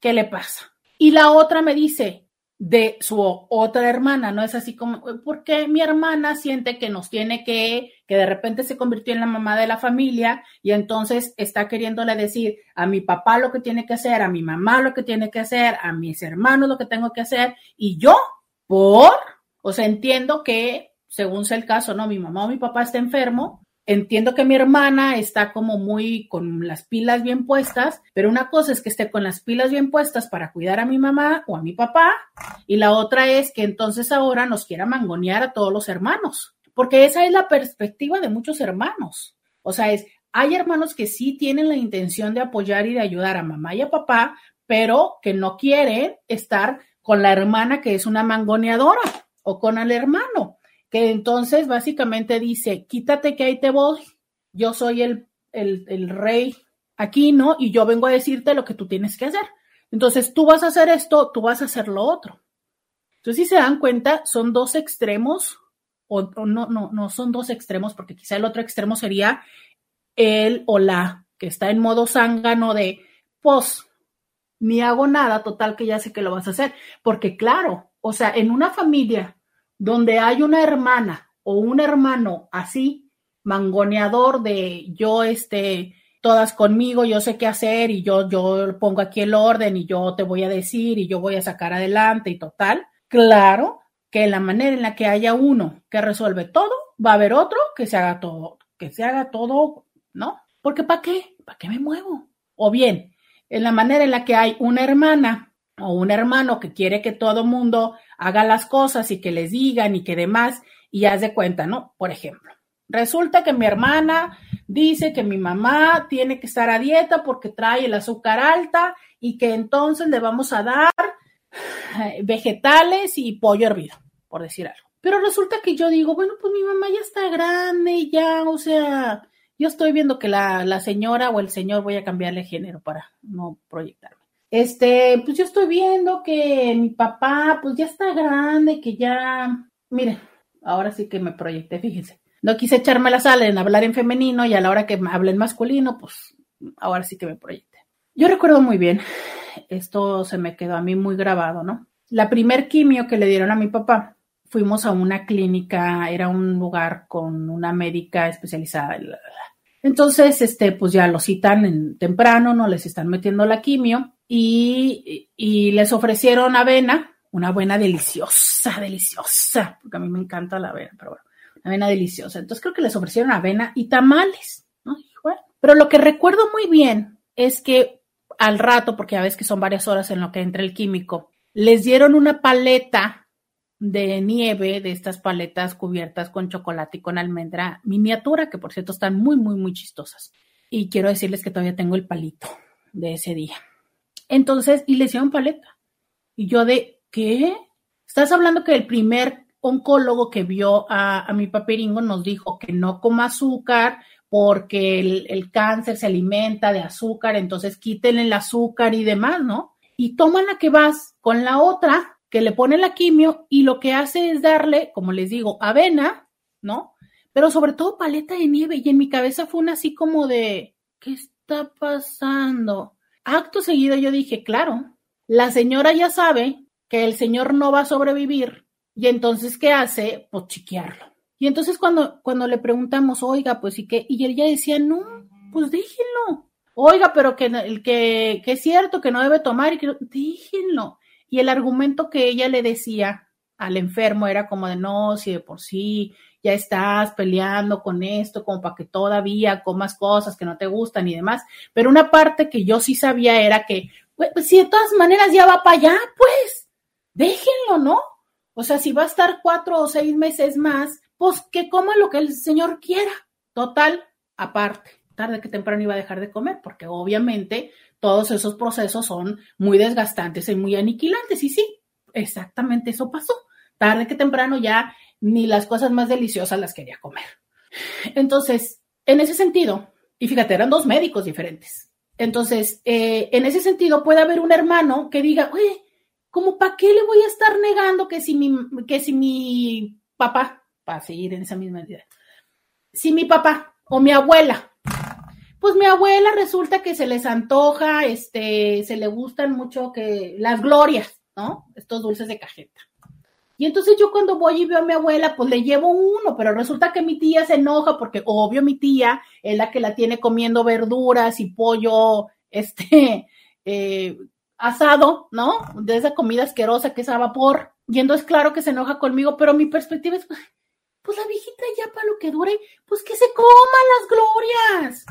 ¿qué le pasa? Y la otra me dice de su otra hermana, no es así como, porque mi hermana siente que nos tiene que, que de repente se convirtió en la mamá de la familia y entonces está queriéndole decir a mi papá lo que tiene que hacer, a mi mamá lo que tiene que hacer, a mis hermanos lo que tengo que hacer y yo, por, o sea, entiendo que según sea el caso, no, mi mamá o mi papá está enfermo, Entiendo que mi hermana está como muy con las pilas bien puestas, pero una cosa es que esté con las pilas bien puestas para cuidar a mi mamá o a mi papá, y la otra es que entonces ahora nos quiera mangonear a todos los hermanos, porque esa es la perspectiva de muchos hermanos. O sea, es, hay hermanos que sí tienen la intención de apoyar y de ayudar a mamá y a papá, pero que no quieren estar con la hermana que es una mangoneadora o con el hermano entonces básicamente dice, quítate que ahí te voy, yo soy el, el, rey aquí, ¿no? Y yo vengo a decirte lo que tú tienes que hacer. Entonces tú vas a hacer esto, tú vas a hacer lo otro. Entonces, si se dan cuenta, son dos extremos, o, no, no, no son dos extremos, porque quizá el otro extremo sería el o la, que está en modo zángano de, pues, ni hago nada, total que ya sé que lo vas a hacer. Porque claro, o sea, en una familia donde hay una hermana o un hermano así, mangoneador de yo, este, todas conmigo, yo sé qué hacer y yo, yo pongo aquí el orden y yo te voy a decir y yo voy a sacar adelante y total. Claro que la manera en la que haya uno que resuelve todo, va a haber otro que se haga todo, que se haga todo, ¿no? Porque ¿para qué? ¿Para qué me muevo? O bien, en la manera en la que hay una hermana o un hermano que quiere que todo mundo haga las cosas y que les digan y que demás, y haz de cuenta, ¿no? Por ejemplo, resulta que mi hermana dice que mi mamá tiene que estar a dieta porque trae el azúcar alta y que entonces le vamos a dar eh, vegetales y pollo hervido, por decir algo. Pero resulta que yo digo, bueno, pues mi mamá ya está grande, ya, o sea, Yo estoy viendo que la, la señora o el señor, voy a cambiarle género para no proyectarme. Este, pues yo estoy viendo que mi papá, pues ya está grande, que ya, mire, ahora sí que me proyecté, fíjense. No quise echarme la sala en hablar en femenino y a la hora que hable en masculino, pues ahora sí que me proyecté. Yo recuerdo muy bien, esto se me quedó a mí muy grabado, ¿no? La primer quimio que le dieron a mi papá, fuimos a una clínica, era un lugar con una médica especializada. Entonces, este, pues ya lo citan en temprano, no les están metiendo la quimio y, y les ofrecieron avena, una avena deliciosa, deliciosa, porque a mí me encanta la avena, pero bueno, avena deliciosa. Entonces creo que les ofrecieron avena y tamales, ¿no? pero lo que recuerdo muy bien es que al rato, porque a veces que son varias horas en lo que entra el químico, les dieron una paleta de nieve, de estas paletas cubiertas con chocolate y con almendra miniatura, que por cierto están muy, muy, muy chistosas. Y quiero decirles que todavía tengo el palito de ese día. Entonces, y les dieron paleta. Y yo de, ¿qué? Estás hablando que el primer oncólogo que vio a, a mi paperingo nos dijo que no coma azúcar porque el, el, cáncer se alimenta de azúcar, entonces quítenle el azúcar y demás, ¿no? y toman la que vas con la otra que le pone la quimio y lo que hace es darle, como les digo, avena, ¿no? Pero sobre todo paleta de nieve y en mi cabeza fue una así como de, ¿qué está pasando? Acto seguido yo dije, claro, la señora ya sabe que el señor no va a sobrevivir y entonces, ¿qué hace? Pues chiquearlo. Y entonces cuando, cuando le preguntamos, oiga, pues y qué, y ella decía, no, pues déjenlo, oiga, pero que, que, que es cierto que no debe tomar y que déjenlo. Y el argumento que ella le decía al enfermo era como de no, si de por sí ya estás peleando con esto, como para que todavía comas cosas que no te gustan y demás. Pero una parte que yo sí sabía era que, pues, si de todas maneras ya va para allá, pues déjenlo, ¿no? O sea, si va a estar cuatro o seis meses más, pues que coma lo que el señor quiera. Total, aparte tarde que temprano iba a dejar de comer, porque obviamente todos esos procesos son muy desgastantes y muy aniquilantes. Y sí, exactamente eso pasó. Tarde que temprano ya ni las cosas más deliciosas las quería comer. Entonces, en ese sentido, y fíjate, eran dos médicos diferentes. Entonces, eh, en ese sentido, puede haber un hermano que diga, oye, ¿cómo para qué le voy a estar negando que si mi, que si mi papá, para seguir en esa misma idea, si mi papá o mi abuela pues mi abuela resulta que se les antoja, este, se le gustan mucho que las glorias, ¿no? Estos dulces de cajeta. Y entonces yo cuando voy y veo a mi abuela, pues le llevo uno, pero resulta que mi tía se enoja porque obvio mi tía es la que la tiene comiendo verduras y pollo, este, eh, asado, ¿no? De esa comida asquerosa que es a vapor. Y entonces claro que se enoja conmigo, pero mi perspectiva es, pues la viejita ya para lo que dure, pues que se coma las glorias.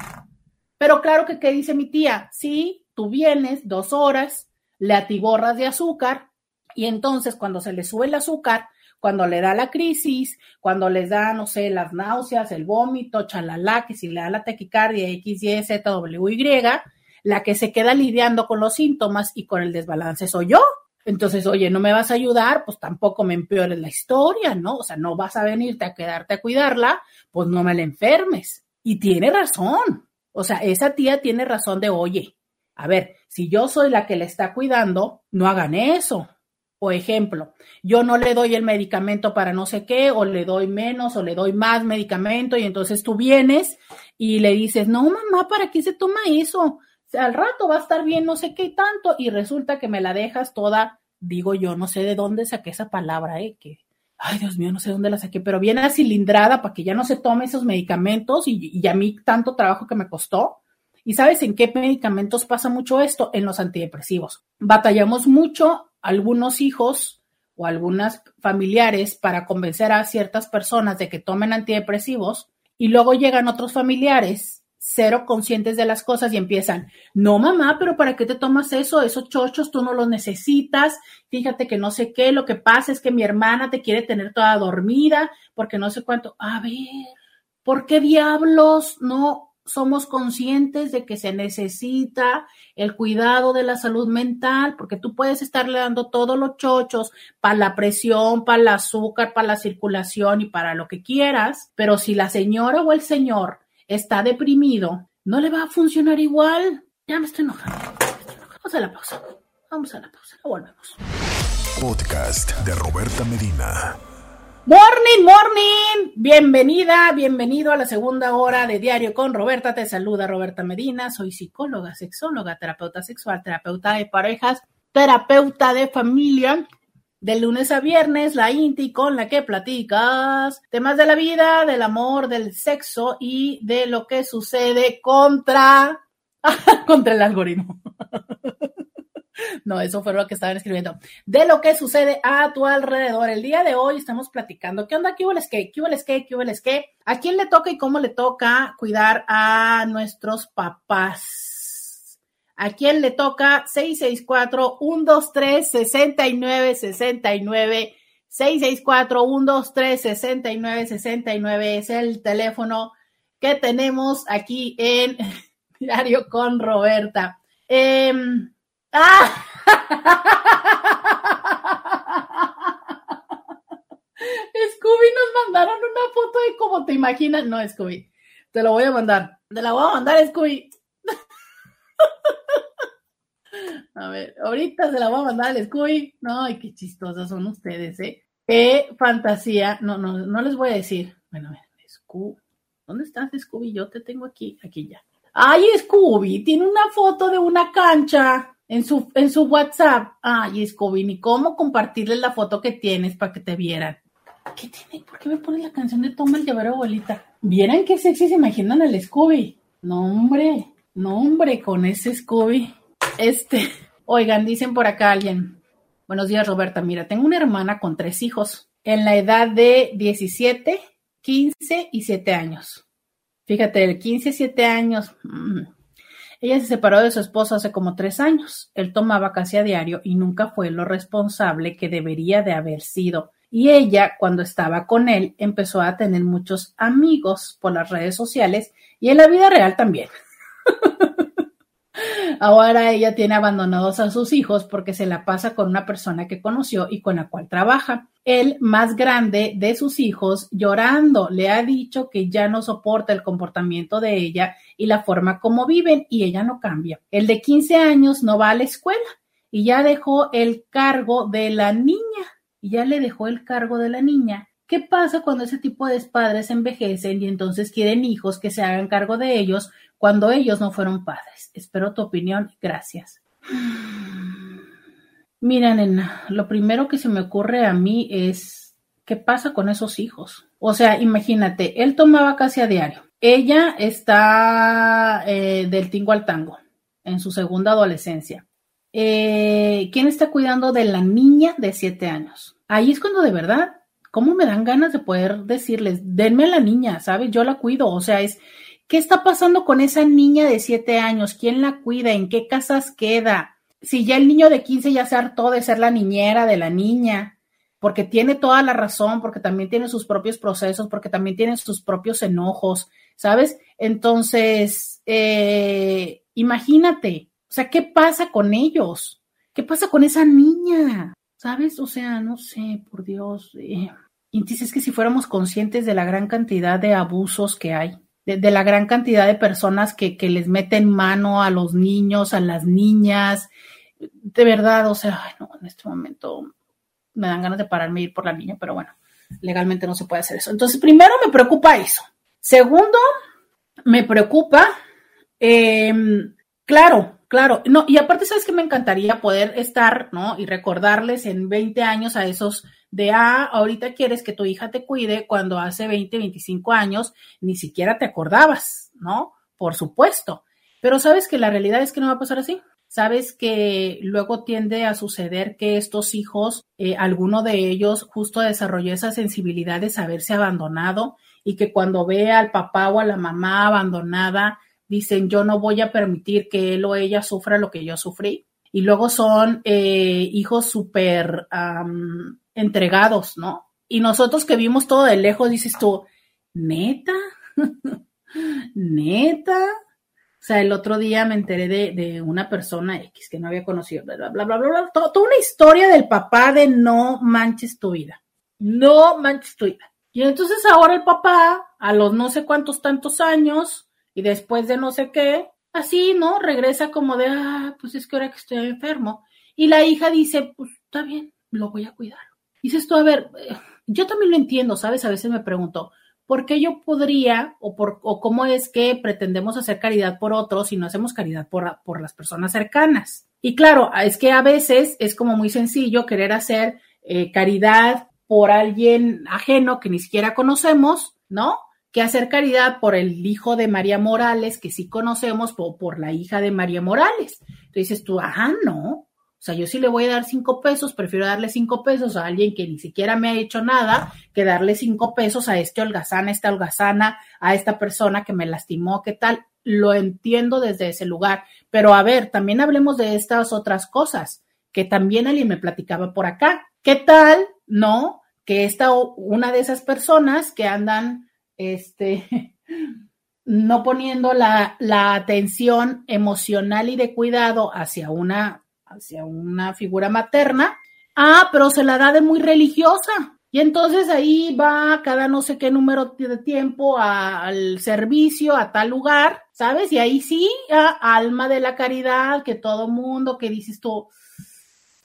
Pero claro que, ¿qué dice mi tía? Sí, tú vienes dos horas, le atiborras de azúcar y entonces cuando se le sube el azúcar, cuando le da la crisis, cuando les da, no sé, las náuseas, el vómito, chalala, que si le da la taquicardia X, Y, Z, W, Y, la que se queda lidiando con los síntomas y con el desbalance soy yo. Entonces, oye, no me vas a ayudar, pues tampoco me empeores la historia, ¿no? O sea, no vas a venirte a quedarte a cuidarla, pues no me la enfermes. Y tiene razón. O sea, esa tía tiene razón de, oye, a ver, si yo soy la que le está cuidando, no hagan eso. O ejemplo, yo no le doy el medicamento para no sé qué, o le doy menos, o le doy más medicamento, y entonces tú vienes y le dices, no, mamá, ¿para qué se toma eso? al rato va a estar bien, no sé qué tanto, y resulta que me la dejas toda, digo yo, no sé de dónde saqué esa palabra, ¿eh? Que ay Dios mío, no sé dónde la saqué, pero viene a cilindrada para que ya no se tome esos medicamentos y, y, a mí tanto trabajo que me costó. ¿Y sabes en qué medicamentos pasa mucho esto? En los antidepresivos. Batallamos mucho algunos hijos o algunas familiares para convencer a ciertas personas de que tomen antidepresivos y luego llegan otros familiares cero conscientes de las cosas y empiezan, no mamá, pero ¿para qué te tomas eso? Esos chochos tú no los necesitas, fíjate que no sé qué, lo que pasa es que mi hermana te quiere tener toda dormida, porque no sé cuánto. A ver, ¿por qué diablos no somos conscientes de que se necesita el cuidado de la salud mental? Porque tú puedes estarle dando todos los chochos para la presión, para el azúcar, para la circulación y para lo que quieras, pero si la señora o el señor está deprimido, no le va a funcionar igual. Ya me estoy enojando. Vamos a la pausa. Vamos a la pausa. volvemos. Podcast de Roberta Medina. Morning, morning. Bienvenida, bienvenido a la segunda hora de Diario con Roberta. Te saluda Roberta Medina. Soy psicóloga, sexóloga, terapeuta sexual, terapeuta de parejas, terapeuta de familia. De lunes a viernes, la INTI con la que platicas temas de la vida, del amor, del sexo y de lo que sucede contra contra el algoritmo. No, eso fue lo que estaban escribiendo. De lo que sucede a tu alrededor. El día de hoy estamos platicando. ¿Qué onda? ¿Qué hubo qué? ¿Qué hubo qué? ¿Qué qué? ¿A quién le toca y cómo le toca cuidar a nuestros papás? ¿A quién le toca? 664-123-6969. 664-123-6969 es el teléfono que tenemos aquí en Diario con Roberta. Eh, ¡Ah! Scooby nos mandaron una foto de cómo te imaginas. No, Scooby, te lo voy a mandar. Te la voy a mandar, Scooby. A ver, ahorita se la voy a mandar Scooby. No, ay, qué chistosas son ustedes, ¿eh? Qué fantasía. No, no, no les voy a decir. Bueno, a ver, Scooby. ¿Dónde estás, Scooby? Yo te tengo aquí, aquí ya. Ay, Scooby, tiene una foto de una cancha en su, en su WhatsApp. Ay, Scooby, ni cómo compartirle la foto que tienes para que te vieran. ¿Qué tiene? ¿Por qué me pones la canción de Toma el llavero, abuelita? ¿Vieran qué sexy se imaginan el Scooby? No, hombre, no, hombre, con ese Scooby. Este, oigan, dicen por acá alguien. Buenos días, Roberta. Mira, tengo una hermana con tres hijos en la edad de 17, 15 y 7 años. Fíjate, el 15, 7 años. Mm, ella se separó de su esposo hace como tres años. Él tomaba casi a diario y nunca fue lo responsable que debería de haber sido. Y ella, cuando estaba con él, empezó a tener muchos amigos por las redes sociales y en la vida real también. Ahora ella tiene abandonados a sus hijos porque se la pasa con una persona que conoció y con la cual trabaja. El más grande de sus hijos, llorando, le ha dicho que ya no soporta el comportamiento de ella y la forma como viven y ella no cambia. El de 15 años no va a la escuela y ya dejó el cargo de la niña y ya le dejó el cargo de la niña ¿Qué pasa cuando ese tipo de padres envejecen y entonces quieren hijos que se hagan cargo de ellos cuando ellos no fueron padres? Espero tu opinión. Gracias. Mira, nena, lo primero que se me ocurre a mí es, ¿qué pasa con esos hijos? O sea, imagínate, él tomaba casi a diario. Ella está eh, del tingo al tango, en su segunda adolescencia. Eh, ¿Quién está cuidando de la niña de siete años? Ahí es cuando de verdad ¿cómo me dan ganas de poder decirles, denme a la niña, ¿sabes? Yo la cuido, o sea, es, ¿qué está pasando con esa niña de siete años? ¿Quién la cuida? ¿En qué casas queda? Si ya el niño de 15 ya se hartó de ser la niñera de la niña, porque tiene toda la razón, porque también tiene sus propios procesos, porque también tiene sus propios enojos, ¿sabes? Entonces, eh, imagínate, o sea, ¿qué pasa con ellos? ¿Qué pasa con esa niña? ¿Sabes? O sea, no sé, por Dios. Eh, y dices que si fuéramos conscientes de la gran cantidad de abusos que hay, de, la gran cantidad de personas que, que, les meten mano a los niños, a las niñas, de verdad, o sea, no, en este momento me dan ganas de pararme y ir por la niña, pero bueno, legalmente no se puede hacer eso. Entonces, primero me preocupa eso. Segundo, me preocupa, em, claro, Claro, no, y aparte, sabes que me encantaría poder estar, ¿no? Y recordarles en 20 años a esos de, ah, ahorita quieres que tu hija te cuide cuando hace 20, 25 años ni siquiera te acordabas, ¿no? Por supuesto. Pero sabes que la realidad es que no va a pasar así. Sabes que luego tiende a suceder que estos hijos, eh, alguno de ellos justo desarrolló esa sensibilidad de saberse abandonado y que cuando ve al papá o a la mamá abandonada, dicen yo no voy a permitir que él o ella sufra lo que yo sufrí. Y luego son eh, hijos súper entregados, ¿no? Y nosotros que vimos todo de lejos, dices tú, neta, neta. O sea, el otro día me enteré de, una persona X que no había conocido, bla, bla, bla, bla, bla, toda una historia del papá de no manches tu vida. No manches tu vida. Y entonces ahora el papá, a los no sé cuántos tantos años, y después de no sé qué, así, ¿no? Regresa como de, ah, pues es que ahora que estoy enfermo. Y la hija dice, pues está bien, lo voy a cuidar. Dices tú, a ver, yo también lo entiendo, ¿sabes? A veces me pregunto, ¿por qué yo podría o, por, o cómo es que pretendemos hacer caridad por otros y no hacemos caridad por, por las personas cercanas? Y claro, es que a veces es como muy sencillo querer hacer eh, caridad por alguien ajeno que ni siquiera conocemos, ¿no? Que hacer caridad por el hijo de María Morales, que sí conocemos, o por la hija de María Morales. Entonces tú, ajá, no. O sea, yo sí le voy a dar cinco pesos, prefiero darle cinco pesos a alguien que ni siquiera me ha hecho nada que darle cinco pesos a este holgazán, a esta holgazana, a esta persona que me lastimó, ¿qué tal? Lo entiendo desde ese lugar. Pero a ver, también hablemos de estas otras cosas que también alguien me platicaba por acá. ¿Qué tal ¿no? Que esta, una de esas personas que andan, este, no poniendo la, la, atención emocional y de cuidado hacia una, hacia una figura materna, ah, pero se la da de muy religiosa. Y entonces ahí va cada no sé qué número de tiempo al servicio, a tal lugar, ¿sabes? Y ahí sí, alma de la caridad, que todo mundo, que dices tú,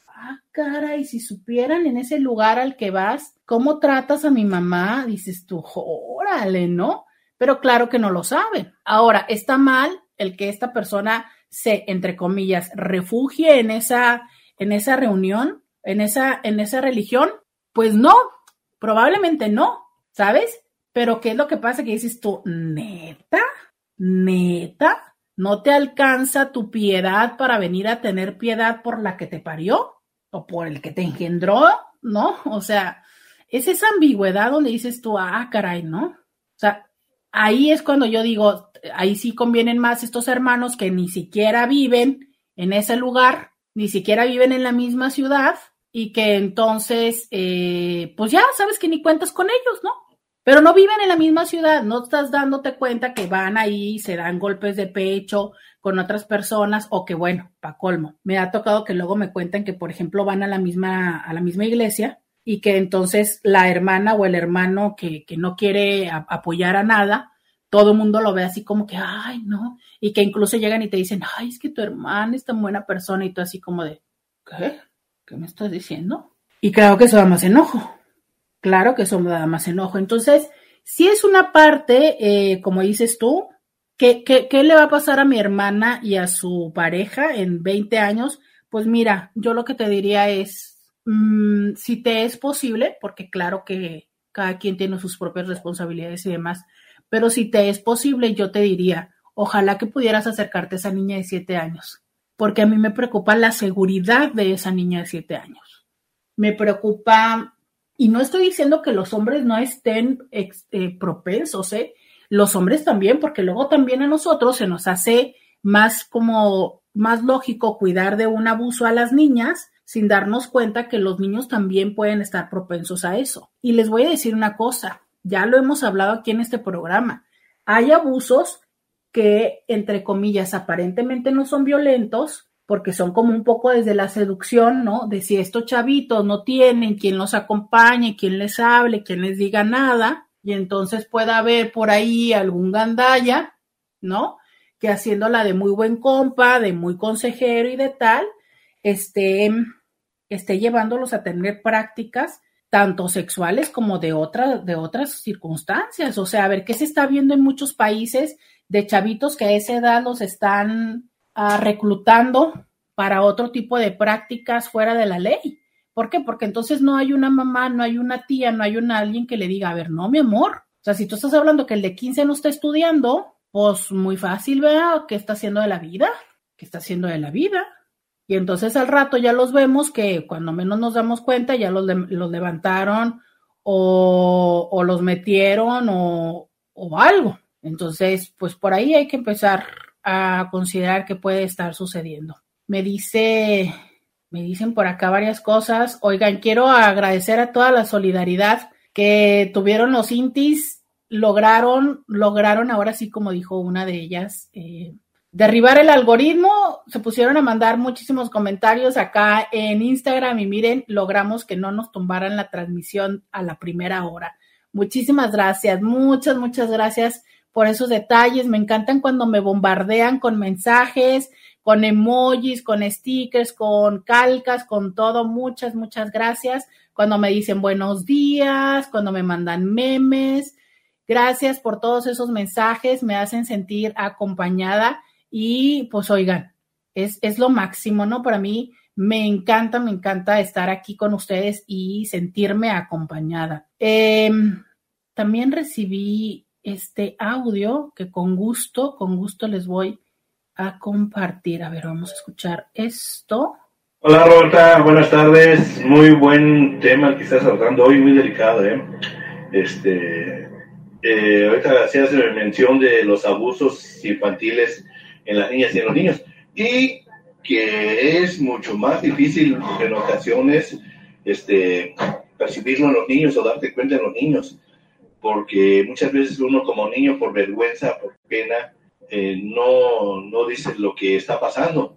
ah, cara, y si supieran en ese lugar al que vas, cómo tratas a mi mamá, dices tú, órale, ¿no? Pero claro que no lo saben. Ahora, está mal el que esta persona se, entre comillas, refugie en esa, en esa reunión, en esa, en esa religión. Pues no, probablemente no, ¿sabes? Pero ¿qué es lo que pasa? Que dices tú, neta, neta, ¿no te alcanza tu piedad para venir a tener piedad por la que te parió? o por el que te engendró, ¿no? O sea, es esa ambigüedad donde dices tú, ah, caray, ¿no? O sea, ahí es cuando yo digo, ahí sí convienen más estos hermanos que ni siquiera viven en ese lugar, ni siquiera viven en la misma ciudad y que entonces, eh, pues ya sabes que ni cuentas con ellos, ¿no? Pero no viven en la misma ciudad, no estás dándote cuenta que van ahí, se dan golpes de pecho, con otras personas o que bueno, pa' colmo. Me ha tocado que luego me cuenten que, por ejemplo, van a la misma, a la misma iglesia y que entonces la hermana o el hermano que, que no quiere apoyar a nada, todo el mundo lo ve así como que, ay, no, y que incluso llegan y te dicen, ay, es que tu hermana es tan buena persona y tú así como de, ¿qué? ¿Qué me estás diciendo? Y claro que eso da más enojo, claro que eso da más enojo. Entonces, si es una parte, eh, como dices tú, ¿Qué, le va a pasar a mi hermana y a su pareja en 20 años? Pues mira, yo lo que te diría es, mm, si te es posible, porque claro que cada quien tiene sus propias responsabilidades y demás, pero si te es posible, yo te diría, ojalá que pudieras acercarte a esa niña de 7 años, porque a mí me preocupa la seguridad de esa niña de 7 años. Me preocupa, y no estoy diciendo que los hombres no estén eh, propensos, ¿eh? los hombres también, porque luego también a nosotros se nos hace más como más lógico cuidar de un abuso a las niñas sin darnos cuenta que los niños también pueden estar propensos a eso. Y les voy a decir una cosa, ya lo hemos hablado aquí en este programa, hay abusos que, entre comillas, aparentemente no son violentos, porque son como un poco desde la seducción, ¿no? De si estos chavitos no tienen quien los acompañe, quien les hable, quien les diga nada, y entonces pueda haber por ahí algún gandaya, ¿no? Que haciéndola de muy buen compa, de muy consejero y de tal, esté, esté llevándolos a tener prácticas tanto sexuales como de, otras de otras circunstancias. O sea, a ver, ¿qué se está viendo en muchos países de chavitos que a esa edad los están ah, reclutando para otro tipo de prácticas fuera de la ley? ¿Por qué? Porque entonces no hay una mamá, no hay una tía, no hay un alguien que le diga, a ver, no, mi amor. O sea, si tú estás hablando que el de 15 no está estudiando, pues muy fácil, vea, ¿qué está haciendo de la vida? ¿Qué está haciendo de la vida? Y entonces al rato ya los vemos que cuando menos nos damos cuenta ya los, los levantaron o, o, los metieron o, o algo. Entonces, pues por ahí hay que empezar a considerar qué puede estar sucediendo. Me dice me dicen por acá varias cosas. Oigan, quiero agradecer a toda la solidaridad que tuvieron los intis. Lograron, lograron, ahora sí, como dijo una de ellas, eh, derribar el algoritmo. Se pusieron a mandar muchísimos comentarios acá en Instagram y miren, logramos que no nos tumbaran la transmisión a la primera hora. Muchísimas gracias, muchas, muchas gracias por esos detalles. Me encantan cuando me bombardean con mensajes, con emojis, con stickers, con calcas, con todo. Muchas, muchas gracias. Cuando me dicen buenos días, cuando me mandan memes. Gracias por todos esos mensajes, me hacen sentir acompañada y pues oigan, es, es lo máximo, ¿no? Para mí me encanta, me encanta estar aquí con ustedes y sentirme acompañada. Em, también recibí este audio que con gusto, con gusto les voy a compartir. A ver, vamos a escuchar esto. Hola Roberta, buenas tardes. Muy buen tema que estás tratando hoy, muy delicado, ¿eh? Este, eh, ahorita hacías mención de los abusos infantiles en las niñas y en los niños, y que es mucho más difícil en ocasiones este, percibirlo en los niños o darte cuenta en los niños, porque muchas veces uno como niño por vergüenza, por pena, eh, no, no dice lo que está pasando.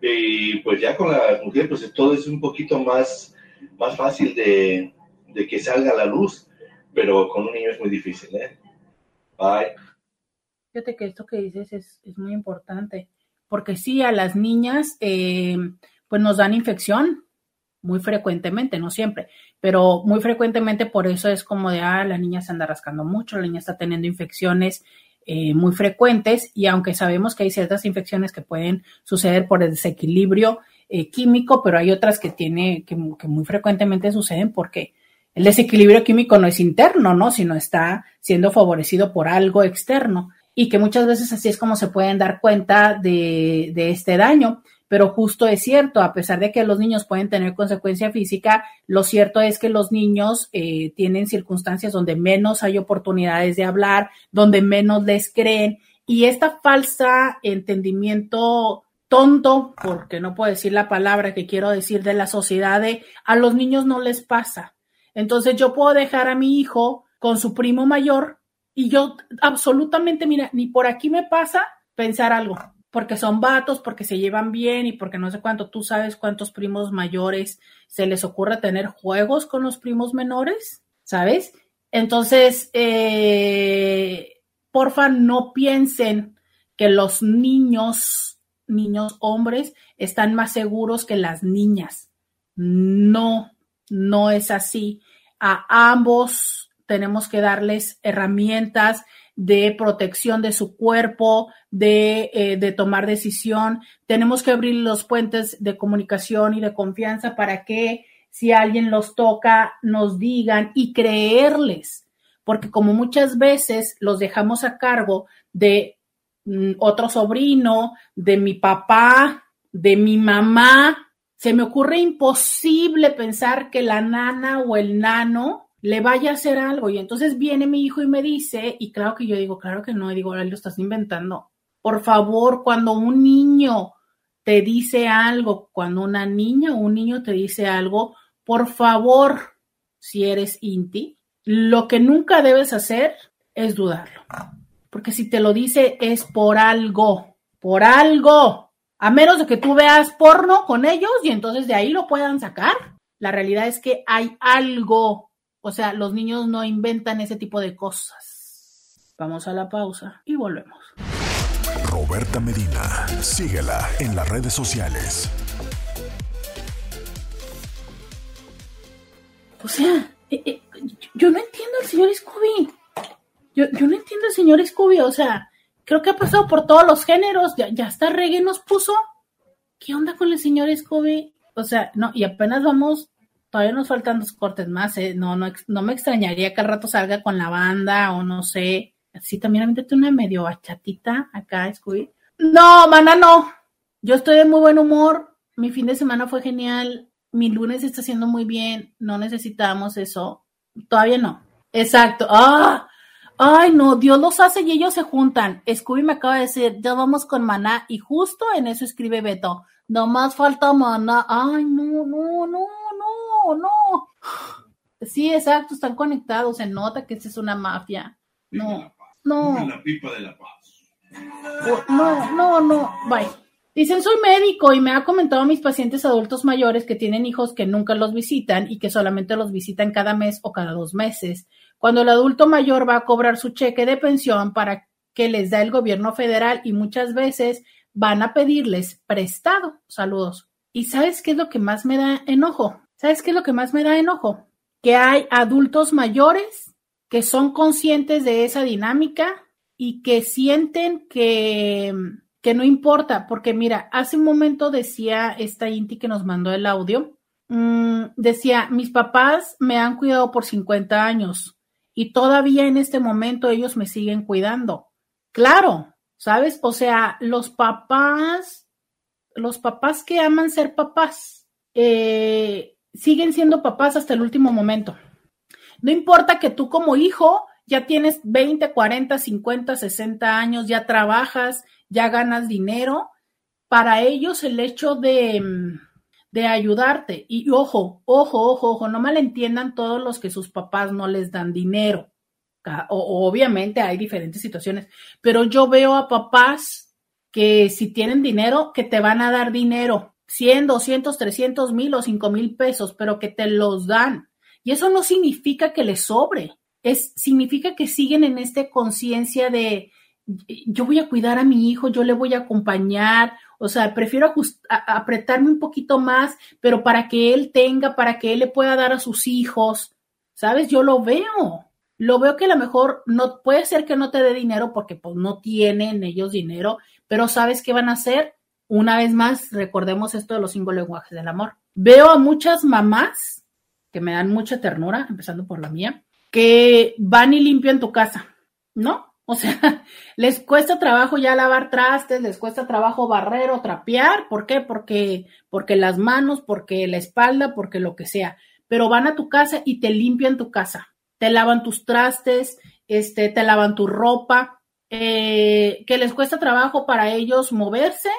Y pues ya con la mujer, pues todo es un poquito más, más fácil de, de que salga a la luz pero con un niño es muy difícil, ¿eh? Bye. Fíjate que esto que dices es, muy importante, porque sí, a las niñas, eh, pues nos dan infección muy frecuentemente, no siempre, pero muy frecuentemente por eso es como de, ah, la niña se anda rascando mucho, la niña está teniendo infecciones eh, muy frecuentes y aunque sabemos que hay ciertas infecciones que pueden suceder por el desequilibrio eh, químico, pero hay otras que tiene, que, que muy frecuentemente suceden porque el desequilibrio químico no es interno, ¿no? Sino está siendo favorecido por algo externo y que muchas veces así es como se pueden dar cuenta de, este daño. Pero justo es cierto, a pesar de que los niños pueden tener consecuencia física, lo cierto es que los niños eh, tienen circunstancias donde menos hay oportunidades de hablar, donde menos les creen y esta falsa entendimiento tonto, porque no puedo decir la palabra que quiero decir de la sociedad, de a los niños no les pasa. Entonces yo puedo dejar a mi hijo con su primo mayor y yo absolutamente, mira, ni por aquí me pasa pensar algo, porque son vatos, porque se llevan bien y porque no sé cuánto, tú sabes cuántos primos mayores se les ocurre tener juegos con los primos menores, ¿sabes? Entonces, eh, porfa, no piensen que los niños, niños hombres, están más seguros que las niñas. No, no es así a ambos tenemos que darles herramientas de protección de su cuerpo, de, eh, de, tomar decisión. Tenemos que abrir los puentes de comunicación y de confianza para que si alguien los toca, nos digan y creerles, porque como muchas veces los dejamos a cargo de mm, otro sobrino, de mi papá, de mi mamá, se me ocurre imposible pensar que la nana o el nano le vaya a hacer algo. Y entonces viene mi hijo y me dice, y claro que yo digo, claro que no, y digo, lo estás inventando. Por favor, cuando un niño te dice algo, cuando una niña o un niño te dice algo, por favor, si eres inti, lo que nunca debes hacer es dudarlo. Porque si te lo dice es por algo, por algo. A menos de que tú veas porno con ellos y entonces de ahí lo puedan sacar. La realidad es que hay algo. O sea, los niños no inventan ese tipo de cosas. Vamos a la pausa y volvemos. Roberta Medina, síguela en las redes sociales. O sea, eh, eh, yo no entiendo al señor Scooby. Yo, yo no entiendo al señor Scooby. O sea, creo que ha pasado por todos los géneros, ya, ya hasta reggae nos puso. ¿Qué onda con el señor Scooby? O sea, no, y apenas vamos, todavía nos faltan dos cortes más, ¿eh? no, no, no me extrañaría que al rato salga con la banda o no sé. Así también avéntate una medio bachatita acá, Scooby. No, mana, no. Yo estoy de muy buen humor. Mi fin de semana fue genial. Mi lunes está haciendo muy bien. No necesitamos eso. Todavía no. Exacto. ¡Ah! Ay, no, Dios los hace y ellos se juntan. Scooby me acaba de decir, ya vamos con Maná, y justo en eso escribe Beto, no más falta Maná. Ay, no, no, no, no, no. Sí, exacto, están conectados, se nota que esa es una mafia. No, no. La pipa de la paz. No, no, no, bye. Dicen, soy médico y me ha comentado a mis pacientes adultos mayores que tienen hijos que nunca los visitan y que solamente los visitan cada mes o cada dos meses cuando el adulto mayor va a cobrar su cheque de pensión para que les da el gobierno federal y muchas veces van a pedirles prestado. Saludos. ¿Y sabes qué es lo que más me da enojo? ¿Sabes qué es lo que más me da enojo? Que hay adultos mayores que son conscientes de esa dinámica y que sienten que, que no importa, porque mira, hace un momento decía esta Inti que nos mandó el audio, mmm, decía, mis papás me han cuidado por 50 años y todavía en este momento ellos me siguen cuidando. Claro, ¿sabes? O sea, los papás, los papás que aman ser papás, eh, siguen siendo papás hasta el último momento. No importa que tú como hijo ya tienes 20, 40, 50, 60 años, ya trabajas, ya ganas dinero. Para ellos el hecho de, de ayudarte, y ojo, ojo, ojo, ojo, no malentiendan todos los que sus papás no les dan dinero. O, obviamente hay diferentes situaciones, pero yo veo a papás que si tienen dinero, que te van a dar dinero, 100, 200, 300 mil o 5 mil pesos, pero que te los dan. Y eso no significa que les sobre es, significa que siguen en esta conciencia de yo voy a cuidar a mi hijo, yo le voy a acompañar, o sea, prefiero apretarme un poquito más, pero para que él tenga, para que él le pueda dar a sus hijos, ¿sabes? Yo lo veo, lo veo que a lo mejor no puede ser que no te dé dinero porque pues no tienen ellos dinero, pero ¿sabes qué van a hacer? Una vez más, recordemos esto de los cinco lenguajes del amor. Veo a muchas mamás que me dan mucha ternura, empezando por la mía, que van y limpian tu casa, ¿no? O sea, les cuesta trabajo ya lavar trastes, les cuesta trabajo barrer o trapear, ¿por qué? Porque, porque las manos, porque la espalda, porque lo que sea. Pero van a tu casa y te limpian tu casa, te lavan tus trastes, este, te lavan tu ropa, eh, que les cuesta trabajo para ellos moverse,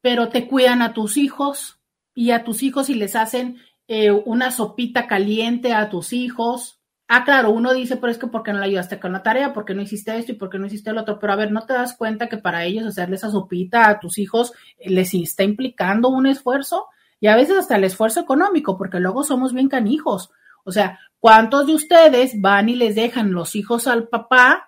pero te cuidan a tus hijos y a tus hijos y les hacen eh, una sopita caliente a tus hijos, Ah, claro, uno dice, pero es que ¿por qué no le ayudaste con la tarea? ¿Por qué no hiciste esto y por qué no hiciste el otro? Pero a ver, ¿no te das cuenta que para ellos hacerle esa sopita a tus hijos eh, les está implicando un esfuerzo? Y a veces hasta el esfuerzo económico, porque luego somos bien canijos. O sea, ¿cuántos de ustedes van y les dejan los hijos al papá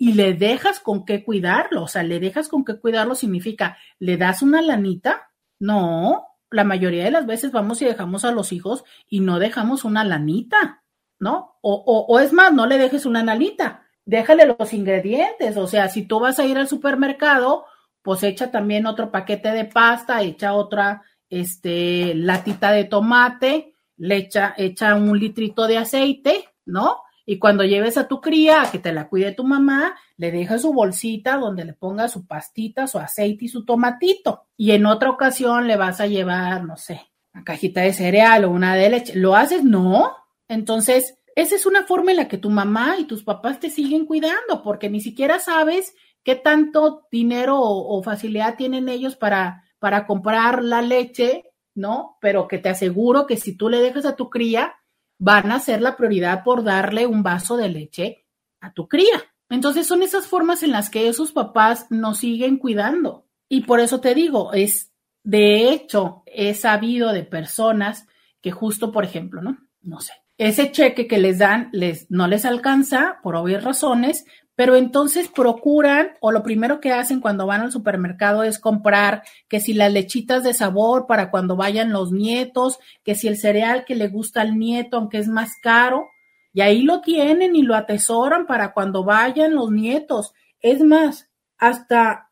y le dejas con qué cuidarlo? O sea, le dejas con qué cuidarlo significa, ¿le das una lanita? No, la mayoría de las veces vamos y dejamos a los hijos y no dejamos una lanita. ¿no? O, o, es más, no le dejes una analita, déjale los ingredientes, o sea, si tú vas a ir al supermercado, pues echa también otro paquete de pasta, echa otra, este, latita de tomate, le echa, echa un litrito de aceite, ¿no? Y cuando lleves a tu cría a que te la cuide tu mamá, le dejas su bolsita donde le ponga su pastita, su aceite y su tomatito. Y en otra ocasión le vas a llevar, no sé, una cajita de cereal o una de leche. ¿Lo haces? No, entonces, esa es una forma en la que tu mamá y tus papás te siguen cuidando, porque ni siquiera sabes qué tanto dinero o, facilidad tienen ellos para, para comprar la leche, ¿no? Pero que te aseguro que si tú le dejas a tu cría, van a ser la prioridad por darle un vaso de leche a tu cría. Entonces son esas formas en las que esos papás nos siguen cuidando. Y por eso te digo, es, de hecho, he sabido de personas que justo, por ejemplo, ¿no? No sé, ese cheque que les dan les, no les alcanza por obvias razones, pero entonces procuran o lo primero que hacen cuando van al supermercado es comprar que si las lechitas de sabor para cuando vayan los nietos, que si el cereal que le gusta al nieto, aunque es más caro, y ahí lo tienen y lo atesoran para cuando vayan los nietos. Es más, hasta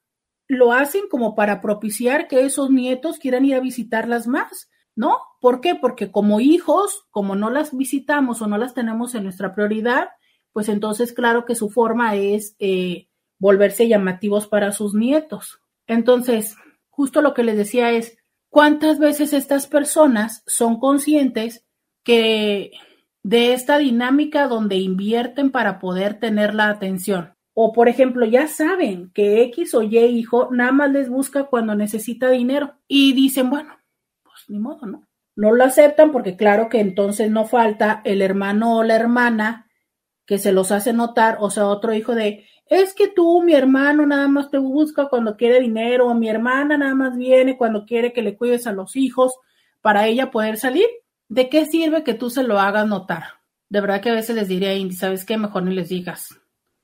lo hacen como para propiciar que esos nietos quieran ir a visitarlas más. ¿no? ¿Por qué? Porque como hijos, como no las visitamos o no las tenemos en nuestra prioridad, pues entonces claro que su forma es eh, volverse llamativos para sus nietos. Entonces, justo lo que les decía es, ¿cuántas veces estas personas son conscientes que de esta dinámica donde invierten para poder tener la atención? O, por ejemplo, ya saben que X o Y hijo nada más les busca cuando necesita dinero y dicen, bueno, ni modo, ¿no? No lo aceptan porque claro que entonces no falta el hermano o la hermana que se los hace notar, o sea, otro hijo de, es que tú, mi hermano, nada más te busca cuando quiere dinero, o mi hermana nada más viene cuando quiere que le cuides a los hijos para ella poder salir. ¿De qué sirve que tú se lo hagas notar? De verdad que a veces les diría, Indy, ¿sabes qué? Mejor ni les digas,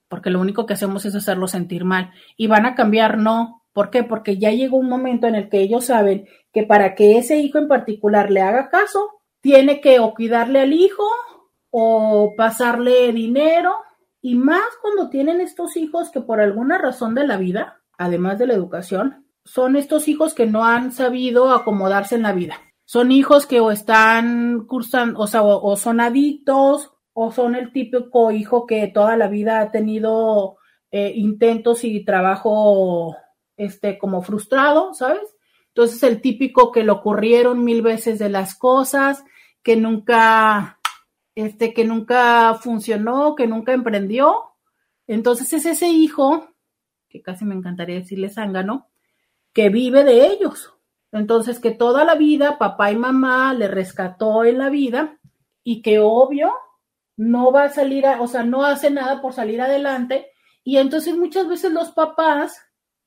porque lo único que hacemos es hacerlos sentir mal. Y van a cambiar, no. ¿Por qué? Porque ya llegó un momento en el que ellos saben que para que ese hijo en particular le haga caso, tiene que o cuidarle al hijo o pasarle dinero. Y más cuando tienen estos hijos que por alguna razón de la vida, además de la educación, son estos hijos que no han sabido acomodarse en la vida. Son hijos que o están cursando, o sea, o, son adictos, o son el típico hijo que toda la vida ha tenido eh, intentos y trabajo este como frustrado, ¿sabes? Entonces el típico que lo ocurrieron mil veces de las cosas, que nunca, este, que nunca funcionó, que nunca emprendió. Entonces es ese hijo, que casi me encantaría decirle zángano, que vive de ellos. Entonces que toda la vida papá y mamá le rescató en la vida y que obvio no va a salir, a, o sea, no hace nada por salir adelante. Y entonces muchas veces los papás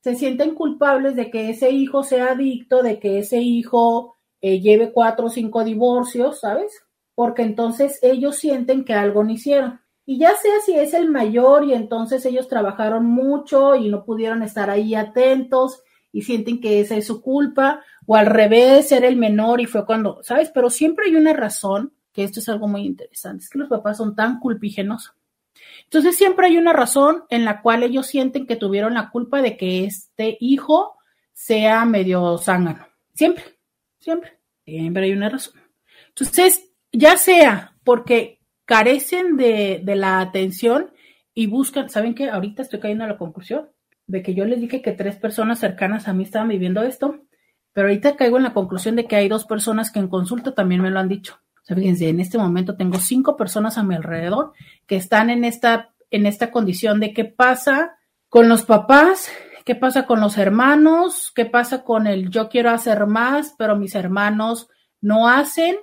se sienten culpables de que ese hijo sea adicto, de que ese hijo eh, lleve cuatro o cinco divorcios, ¿sabes? Porque entonces ellos sienten que algo no hicieron. Y ya sea si es el mayor y entonces ellos trabajaron mucho y no pudieron estar ahí atentos y sienten que esa es su culpa, o al revés, ser el menor y fue cuando, ¿sabes? Pero siempre hay una razón, que esto es algo muy interesante, es que los papás son tan culpígenos. Entonces siempre hay una razón en la cual ellos sienten que tuvieron la culpa de que este hijo sea medio zángano. Siempre. Siempre, siempre hay una razón. Entonces, ya sea porque carecen de, la atención y buscan, ¿saben qué? Ahorita estoy cayendo a la conclusión de que yo les dije que tres personas cercanas a mí estaban viviendo esto, pero ahorita caigo en la conclusión de que hay dos personas que en consulta también me lo han dicho. O sea, fíjense, en este momento tengo cinco personas a mi alrededor que están en esta, en esta condición de qué pasa con los papás ¿Qué pasa con los hermanos? ¿Qué pasa con el yo quiero hacer más, pero mis hermanos no hacen?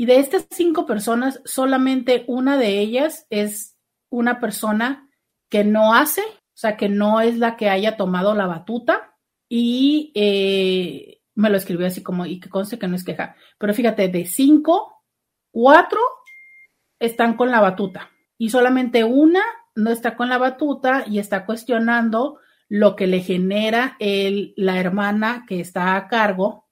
Y de estas cinco personas, solamente una de ellas es una persona que no hace, o sea, que no es la que haya tomado la batuta. Y eh, me lo escribió así como, y que conste que no es queja. Pero fíjate, de cinco, cuatro están con la batuta. Y solamente una no está con la batuta y está cuestionando lo que le genera el, la hermana que está a cargo.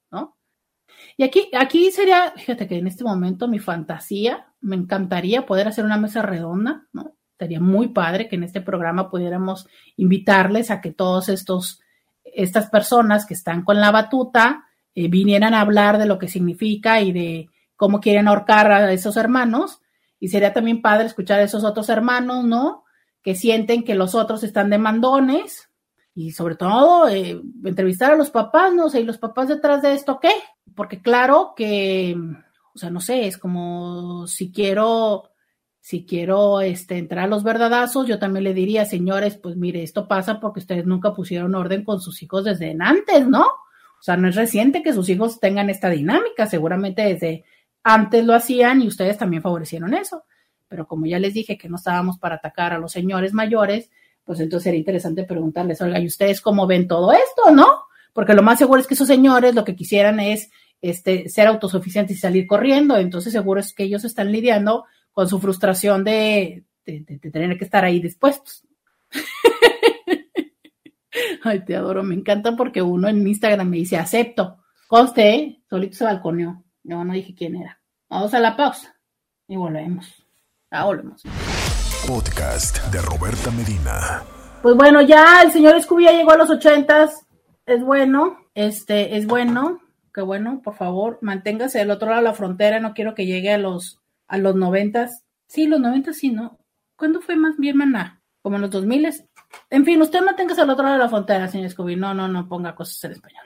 Y aquí, aquí sería, fíjate que en este momento mi fantasía, me encantaría poder hacer una mesa redonda, ¿no? Sería muy padre que en este programa pudiéramos invitarles a que todos estos, estas personas que están con la batuta eh, vinieran a hablar de lo que significa y de cómo quieren ahorcar a esos hermanos. Y sería también padre escuchar a esos otros hermanos, ¿no? Que sienten que los otros están de mandones, y sobre todo eh, entrevistar a los papás, no y los papás detrás de esto, ¿qué? Porque claro que, o sea, no sé, es como si quiero, si quiero este, entrar a los verdadazos, yo también le diría, señores, pues mire, esto pasa porque ustedes nunca pusieron orden con sus hijos desde antes, ¿no? O sea, no es reciente que sus hijos tengan esta dinámica, seguramente desde antes lo hacían y ustedes también favorecieron eso. Pero como ya les dije que no estábamos para atacar a los señores mayores, pues entonces sería interesante preguntarles, oiga, ¿y ustedes cómo ven todo esto, no? Porque lo más seguro es que esos señores lo que quisieran es este, ser autosuficientes y salir corriendo, entonces seguro es que ellos están lidiando con su frustración de, tener que estar ahí dispuestos. Ay, te adoro, me encanta porque uno en Instagram me dice acepto. Conste, ¿eh? solito se balconeó. Yo no dije quién era. Vamos a la pausa y volvemos. Ah, volvemos podcast de Roberta Medina. Pues bueno, ya el señor Scooby ya llegó a los ochentas. Es bueno, este, es bueno. Qué bueno, por favor, manténgase del otro lado de la frontera. No quiero que llegue a los, a los noventas. Sí, los noventas sí, ¿no? ¿Cuándo fue más bien, maná? Como en los dos miles. En fin, usted manténgase al otro lado de la frontera, señor Scooby. No, no, no ponga cosas en español.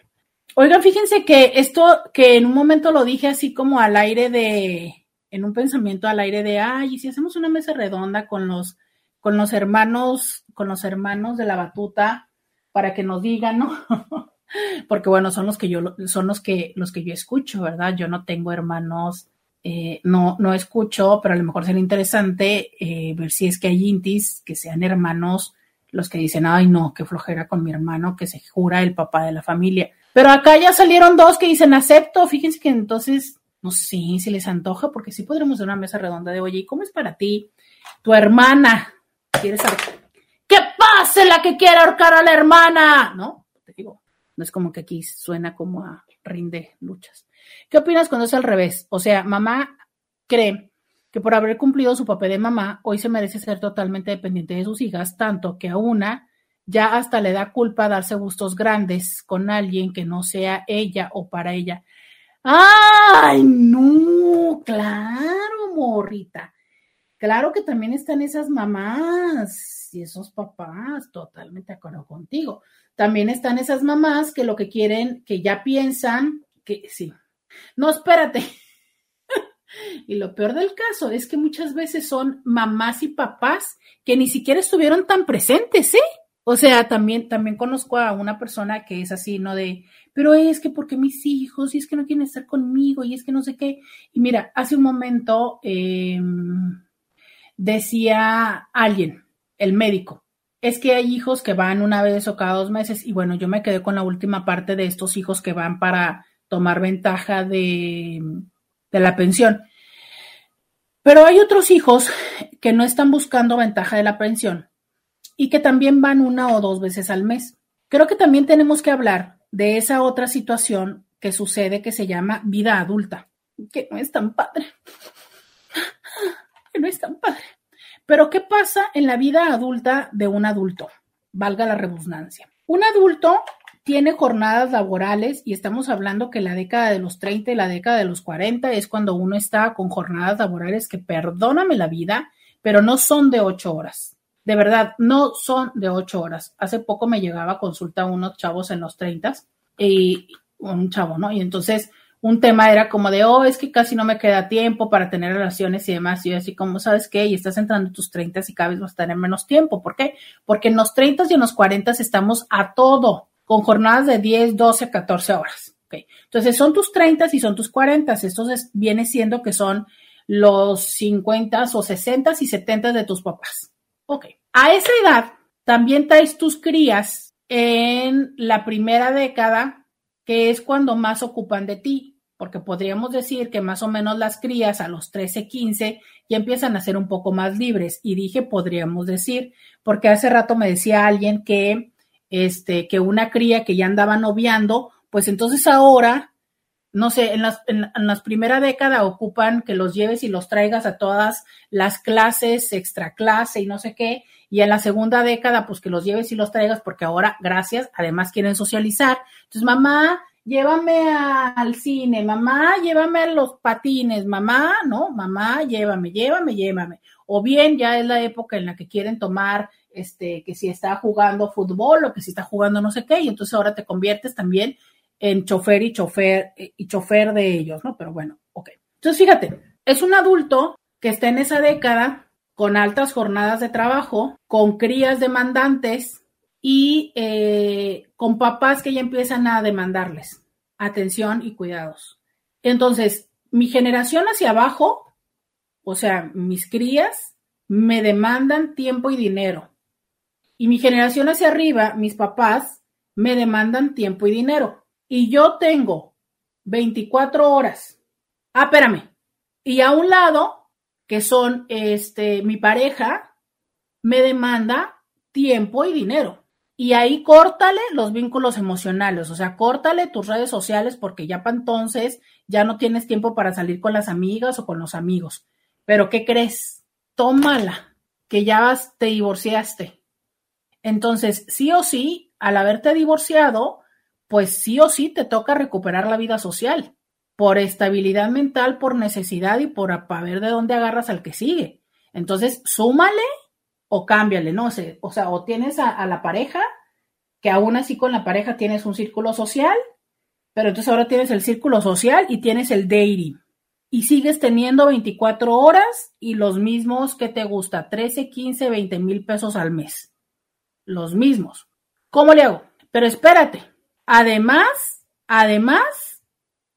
Oigan, fíjense que esto, que en un momento lo dije así como al aire de, en un pensamiento al aire de, ay, y si hacemos una mesa redonda con los, con los hermanos, con los hermanos de la batuta, para que nos digan, ¿no? Porque bueno, son los que yo, son los que, los que yo escucho, ¿verdad? Yo no tengo hermanos, eh, no, no escucho, pero a lo mejor sería interesante eh, ver si es que hay intis que sean hermanos los que dicen, ay, no, qué flojera con mi hermano que se jura el papá de la familia. Pero acá ya salieron dos que dicen acepto, fíjense que entonces no sé si les antoja, porque sí podremos hacer una mesa redonda de, oye, ¿y cómo es para ti? Tu hermana, ¿quieres saber? ¿Qué pase la que quiera ahorcar a la hermana? ¿No? No es como que aquí suena como a rinde luchas. ¿Qué opinas cuando es al revés? O sea, mamá cree que por haber cumplido su papel de mamá, hoy se merece ser totalmente dependiente de sus hijas, tanto que a una ya hasta le da culpa darse gustos grandes con alguien que no sea ella o para ella. ¡Ay, no! Claro, morrita. Claro que también están esas mamás y esos papás, totalmente de acuerdo contigo. También están esas mamás que lo que quieren, que ya piensan que sí. No, espérate. Y lo peor del caso es que muchas veces son mamás y papás que ni siquiera estuvieron tan presentes, ¿eh? O sea, también, también conozco a una persona que es así, ¿no? De, pero es que porque mis hijos, y es que no quieren estar conmigo, y es que no sé qué. Y mira, hace un momento em, decía alguien, el médico, es que hay hijos que van una vez o cada dos meses, y bueno, yo me quedé con la última parte de estos hijos que van para tomar ventaja de, de la pensión. Pero hay otros hijos que no están buscando ventaja de la pensión y que también van una o dos veces al mes. Creo que también tenemos que hablar de esa otra situación que sucede que se llama vida adulta, que no es tan padre, que no es tan padre. Pero ¿qué pasa en la vida adulta de un adulto? Valga la redundancia. Un adulto tiene jornadas laborales y estamos hablando que la década de los 30 y la década de los 40 es cuando uno está con jornadas laborales que, perdóname la vida, pero no son de ocho horas. De verdad, no son de ocho horas. Hace poco me llegaba a consulta a unos chavos en los 30 y un chavo, ¿no? Y entonces un tema era como de, oh, es que casi no me queda tiempo para tener relaciones y demás. Y yo así como, ¿sabes qué? Y estás entrando en tus 30 y cada vez vas a tener menos tiempo. ¿Por qué? Porque en los 30 y en los 40 estamos a todo con jornadas de 10, 12, 14 horas. Okay. Entonces son tus 30 y son tus 40. Esto viene siendo que son los 50 o 60 y 70 de tus papás. Ok. A esa edad también traes tus crías en la primera década, que es cuando más ocupan de ti, porque podríamos decir que más o menos las crías a los 13, 15 ya empiezan a ser un poco más libres. Y dije podríamos decir, porque hace rato me decía alguien que este, que una cría que ya andaba noviando, pues entonces ahora, no sé, en las, en, las primera década ocupan que los lleves y los traigas a todas las clases, extra clase y no sé qué, y en la segunda década, pues que los lleves y los traigas, porque ahora, gracias, además quieren socializar. Entonces, mamá, llévame al cine, mamá, llévame a los patines, mamá, no, mamá, llévame, llévame, llévame. O bien ya es la época en la que quieren tomar este, que si está jugando fútbol o que si está jugando no sé qué, y entonces ahora te conviertes también en chofer y chofer eh, y chofer de ellos, ¿no? Pero bueno, ok. Entonces, fíjate, es un adulto que está en esa década con altas jornadas de trabajo, con crías demandantes y eh, con papás que ya empiezan a demandarles atención y cuidados. Entonces, mi generación hacia abajo, o sea, mis crías, me demandan tiempo y dinero. Y mi generación hacia arriba, mis papás, me demandan tiempo y dinero. Y yo tengo 24 horas. Ah, espérame. Y a un lado, que son este, mi pareja, me demanda tiempo y dinero. Y ahí córtale los vínculos emocionales, o sea, córtale tus redes sociales porque ya para entonces ya no tienes tiempo para salir con las amigas o con los amigos. Pero ¿qué crees? Tómala, que ya te divorciaste entonces, sí o sí, al haberte divorciado, pues sí o sí te toca recuperar la vida social, por estabilidad mental, por necesidad y por ver de dónde agarras al que sigue. Entonces, súmale o cámbiale, ¿no? sé, o sea, o tienes a, a la pareja, que aún así con la pareja tienes un círculo social, pero entonces ahora tienes el círculo social y tienes el dating. Y sigues teniendo 24 horas y los mismos que te gusta, 13, 15, 20 mil pesos al mes los mismos. ¿Cómo le hago? Pero espérate, además, además,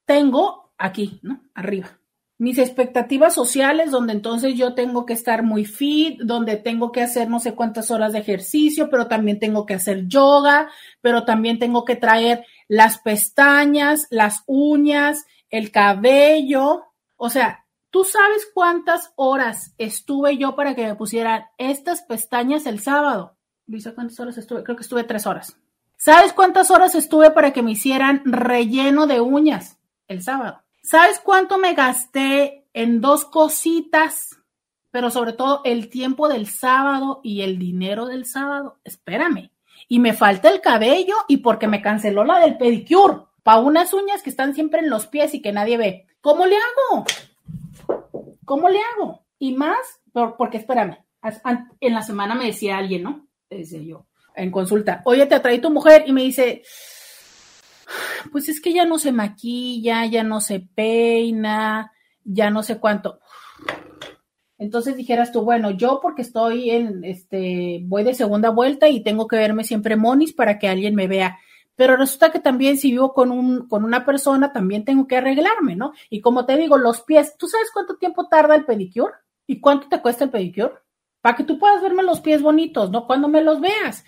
tengo aquí, ¿no? Arriba. Mis expectativas sociales, donde entonces yo tengo que estar muy fit, donde tengo que hacer no sé cuántas horas de ejercicio, pero también tengo que hacer yoga, pero también tengo que traer las pestañas, las uñas, el cabello, o sea, ¿tú sabes cuántas horas estuve yo para que me pusieran estas pestañas el sábado? Luisa, ¿cuántas horas estuve? Creo que estuve tres horas. ¿Sabes cuántas horas estuve para que me hicieran relleno de uñas el sábado? ¿Sabes cuánto me gasté en dos cositas? Pero sobre todo el tiempo del sábado y el dinero del sábado. Espérame. Y me falta el cabello y porque me canceló la del pedicure. Para unas uñas que están siempre en los pies y que nadie ve. ¿Cómo le hago? ¿Cómo le hago? Y más, porque espérame, en la semana me decía alguien, ¿no? Decía yo, en consulta, oye, te atraí tu mujer y me dice, pues es que ya no se maquilla, ya no se peina, ya no sé cuánto. Entonces dijeras tú, bueno, yo porque estoy en, este, voy de segunda vuelta y tengo que verme siempre monis para que alguien me vea. Pero resulta que también si vivo con, un, con una persona, también tengo que arreglarme, ¿no? Y como te digo, los pies, ¿tú sabes cuánto tiempo tarda el pedicure? ¿Y cuánto te cuesta el pedicure? Para que tú puedas verme los pies bonitos, ¿no? Cuando me los veas.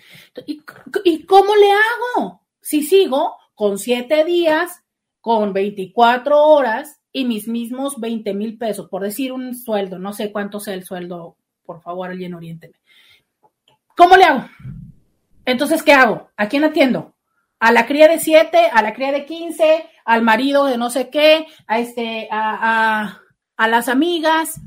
¿Y, y cómo le hago? Si sigo con siete días, con 24 horas y mis mismos 20 mil pesos, por decir un sueldo, no sé cuánto sea el sueldo, por favor, alguien oriénteme. ¿Cómo le hago? Entonces, ¿qué hago? ¿A quién atiendo? a la cría de siete, a la cría de quince, al marido de no sé qué, a este, a, a, las amigas.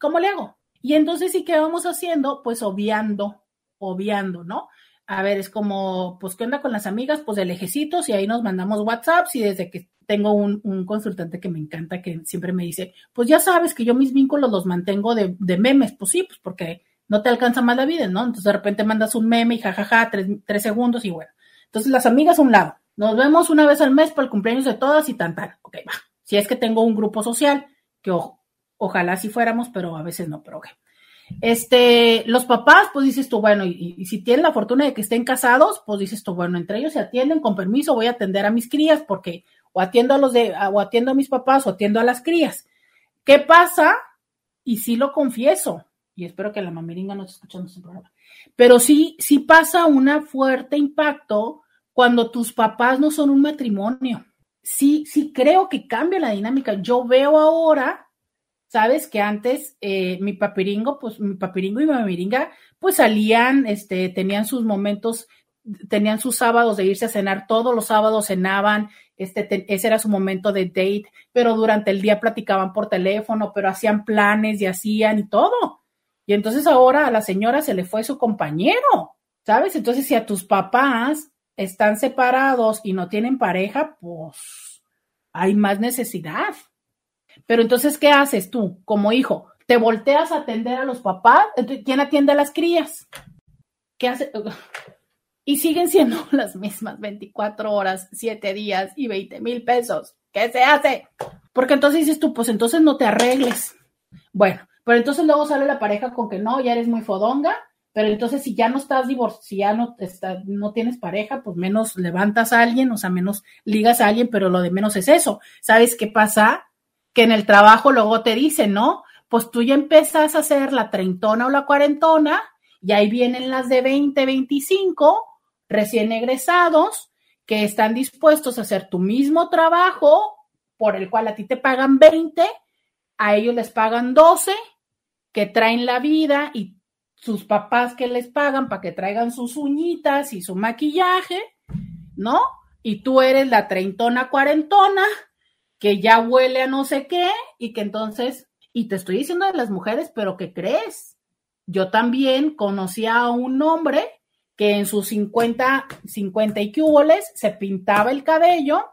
¿Cómo le hago? Y entonces sí que vamos haciendo, pues obviando, obviando, ¿no? A ver, es como, pues, ¿qué onda con las amigas? Pues de lejecitos y ahí nos mandamos WhatsApps y desde que tengo un, un, consultante que me encanta, que siempre me dice, pues ya sabes que yo mis vínculos los mantengo de, de memes, pues sí, pues porque no te alcanza más la vida, ¿no? Entonces de repente mandas un meme y jajaja, tres, tres segundos y bueno. Entonces, las amigas a un lado. Nos vemos una vez al mes para el cumpleaños de todas y tan tal. Ok, va. Si es que tengo un grupo social, que ojalá si fuéramos, pero a veces no, pero ok. Este, los papás, pues dices tú, bueno, y, si tienen la fortuna de que estén casados, pues dices tú, bueno, entre ellos se atienden, con permiso, voy a atender a mis crías, porque o atiendo a los de, o atiendo a mis papás, o atiendo a las crías. ¿Qué pasa? Y sí lo confieso, y espero que la mamiringa no esté escuchando este programa. Pero sí, sí pasa un fuerte impacto cuando tus papás no son un matrimonio. Sí, sí creo que cambia la dinámica. Yo veo ahora, sabes que antes eh, mi papiringo, pues mi papiringo y mi mamiringa, pues salían, este, tenían sus momentos, tenían sus sábados de irse a cenar, todos los sábados cenaban, este, ese era su momento de date, pero durante el día platicaban por teléfono, pero hacían planes y hacían y todo. Y entonces ahora a la señora se le fue su compañero, ¿sabes? Entonces si a tus papás están separados y no tienen pareja, pues hay más necesidad. Pero entonces, ¿qué haces tú como hijo? ¿Te volteas a atender a los papás? ¿Quién atiende a las crías? ¿Qué hace? Y siguen siendo las mismas 24 horas, 7 días y 20 mil pesos. ¿Qué se hace? Porque entonces dices tú, pues entonces no te arregles. Bueno, pero entonces luego sale la pareja con que no, ya eres muy fodonga, pero entonces si ya no estás divorciado, si ya no, no tienes pareja, pues menos levantas a alguien, o sea, menos ligas a alguien, pero lo de menos es eso. ¿Sabes qué pasa? Que en el trabajo luego te dicen, ¿no? Pues tú ya empezás a hacer la treintona o la cuarentona, y ahí vienen las de 20, 25, recién egresados, que están dispuestos a hacer tu mismo trabajo, por el cual a ti te pagan 20, a ellos les pagan 12 que traen la vida y sus papás que les pagan para que traigan sus uñitas y su maquillaje, ¿no? Y tú eres la treintona cuarentona que ya huele a no sé qué y que entonces, y te estoy diciendo de las mujeres, pero ¿qué crees? Yo también conocí a un hombre que en sus 50, 50 y cúboles se pintaba el cabello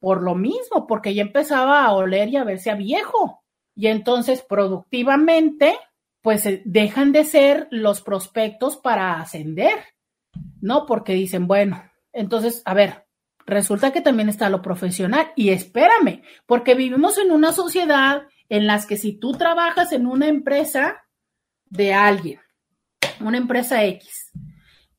por lo mismo, porque ya empezaba a oler y a verse a viejo y entonces productivamente pues eh, dejan de ser los prospectos para ascender, ¿no? Porque dicen, bueno, entonces, a ver, resulta que también está lo profesional y espérame, porque vivimos en una sociedad en las que si tú trabajas en una empresa de alguien, una empresa X,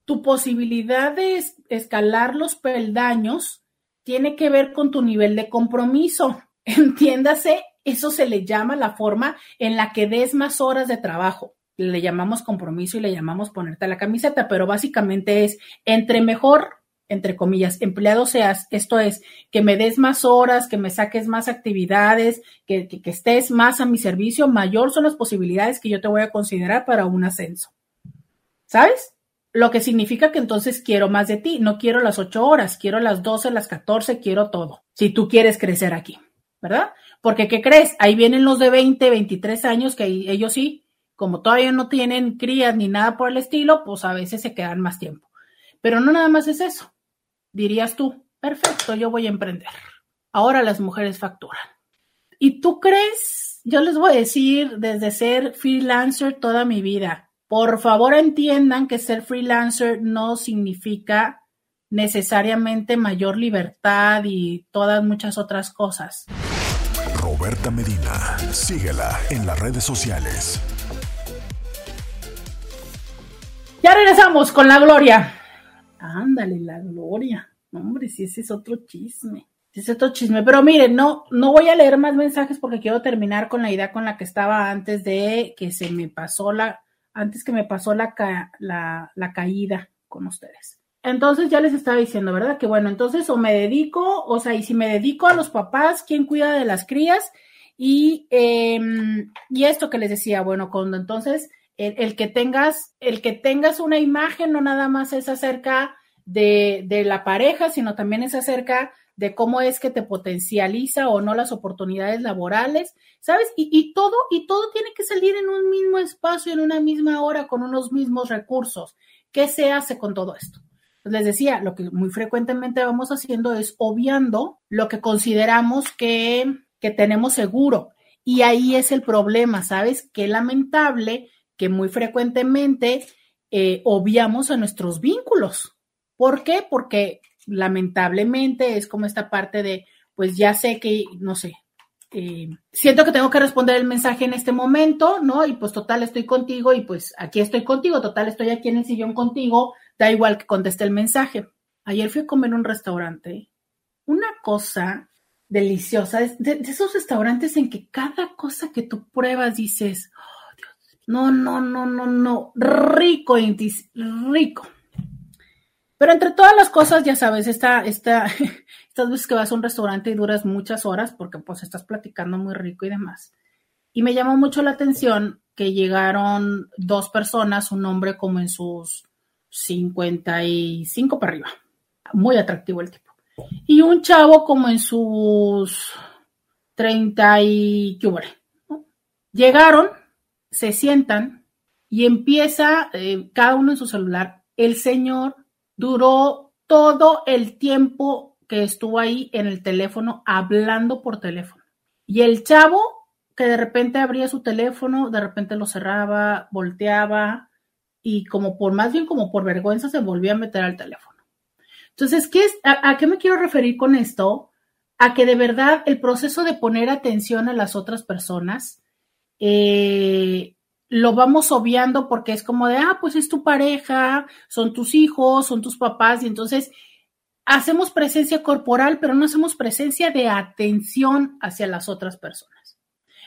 tu posibilidad de escalar los peldaños tiene que ver con tu nivel de compromiso. Entiéndase eso se le llama la forma en la que des más horas de trabajo. Le llamamos compromiso y le llamamos ponerte la camiseta, pero básicamente es entre mejor entre comillas, empleado seas, esto es, que me des más horas, que me saques más actividades, que, que, estés más a mi servicio, mayor son las posibilidades que yo te voy a considerar para un ascenso. ¿Sabes? Lo que significa que entonces quiero más de ti, no quiero las ocho horas, quiero las doce, las catorce, quiero todo, si tú quieres crecer aquí, ¿verdad? Porque, ¿qué crees? Ahí vienen los de 20, 23 años que ellos sí, como todavía no tienen crías ni nada por el estilo, pues a veces se quedan más tiempo. Pero no nada más es eso dirías tú, perfecto, yo voy a emprender. Ahora las mujeres facturan. ¿Y tú crees? Yo les voy a decir desde ser freelancer toda mi vida. Por favor entiendan que ser freelancer no significa necesariamente mayor libertad y todas muchas otras cosas. Roberta Medina, síguela en las redes sociales. Ya regresamos con la gloria. Ándale, la gloria. Hombre, si ese es otro chisme. Es otro chisme. Pero miren, no, no voy a leer más mensajes porque quiero terminar con la idea con la que estaba antes de que se me pasó la, antes que me pasó la, la, la caída con ustedes. Entonces ya les estaba diciendo, ¿verdad? Que bueno, entonces o me dedico, o sea, y si me dedico a los papás, ¿quién cuida de las crías? Y, eh, y esto que les decía, bueno, cuando entonces el, que tengas, el que tengas una imagen no nada más es acerca de, de, la pareja, sino también es acerca de cómo es que te potencializa o no las oportunidades laborales, ¿sabes? Y, y todo, y todo tiene que salir en un mismo espacio, en una misma hora, con unos mismos recursos. ¿Qué se hace con todo esto? Pues les decía, lo que muy frecuentemente vamos haciendo es obviando lo que consideramos que, que tenemos seguro. Y ahí es el problema, ¿sabes? Qué lamentable que muy frecuentemente eh, obviamos a nuestros vínculos. ¿Por qué? Porque lamentablemente es como esta parte de, pues ya sé que, no sé, eh, siento que tengo que responder el mensaje en este momento, ¿no? Y pues total estoy contigo y pues aquí estoy contigo, total estoy aquí en el sillón contigo, da igual que conteste el mensaje. Ayer fui a comer en un restaurante, una cosa deliciosa, de, de esos restaurantes en que cada cosa que tú pruebas dices, no, no, no, no, no. Rico, rico. Pero entre todas las cosas, ya sabes, esta, esta, estas veces que vas a un restaurante y duras muchas horas porque pues estás platicando muy rico y demás. Y me llamó mucho la atención que llegaron dos personas, un hombre como en sus 55 para arriba. Muy atractivo el tipo. Y un chavo como en sus 30 y... ¿Qué Llegaron se sientan y empieza eh, cada uno en su celular. El señor duró todo el tiempo que estuvo ahí en el teléfono hablando por teléfono. Y el chavo que de repente abría su teléfono, de repente lo cerraba, volteaba y como por más bien como por vergüenza se volvía a meter al teléfono. Entonces, ¿qué a qué me quiero referir con esto? A que de verdad el proceso de poner atención a las otras personas eh, lo vamos obviando porque es como de, ah, pues es tu pareja, son tus hijos, son tus papás, y entonces hacemos presencia corporal, pero no hacemos presencia de atención hacia las otras personas.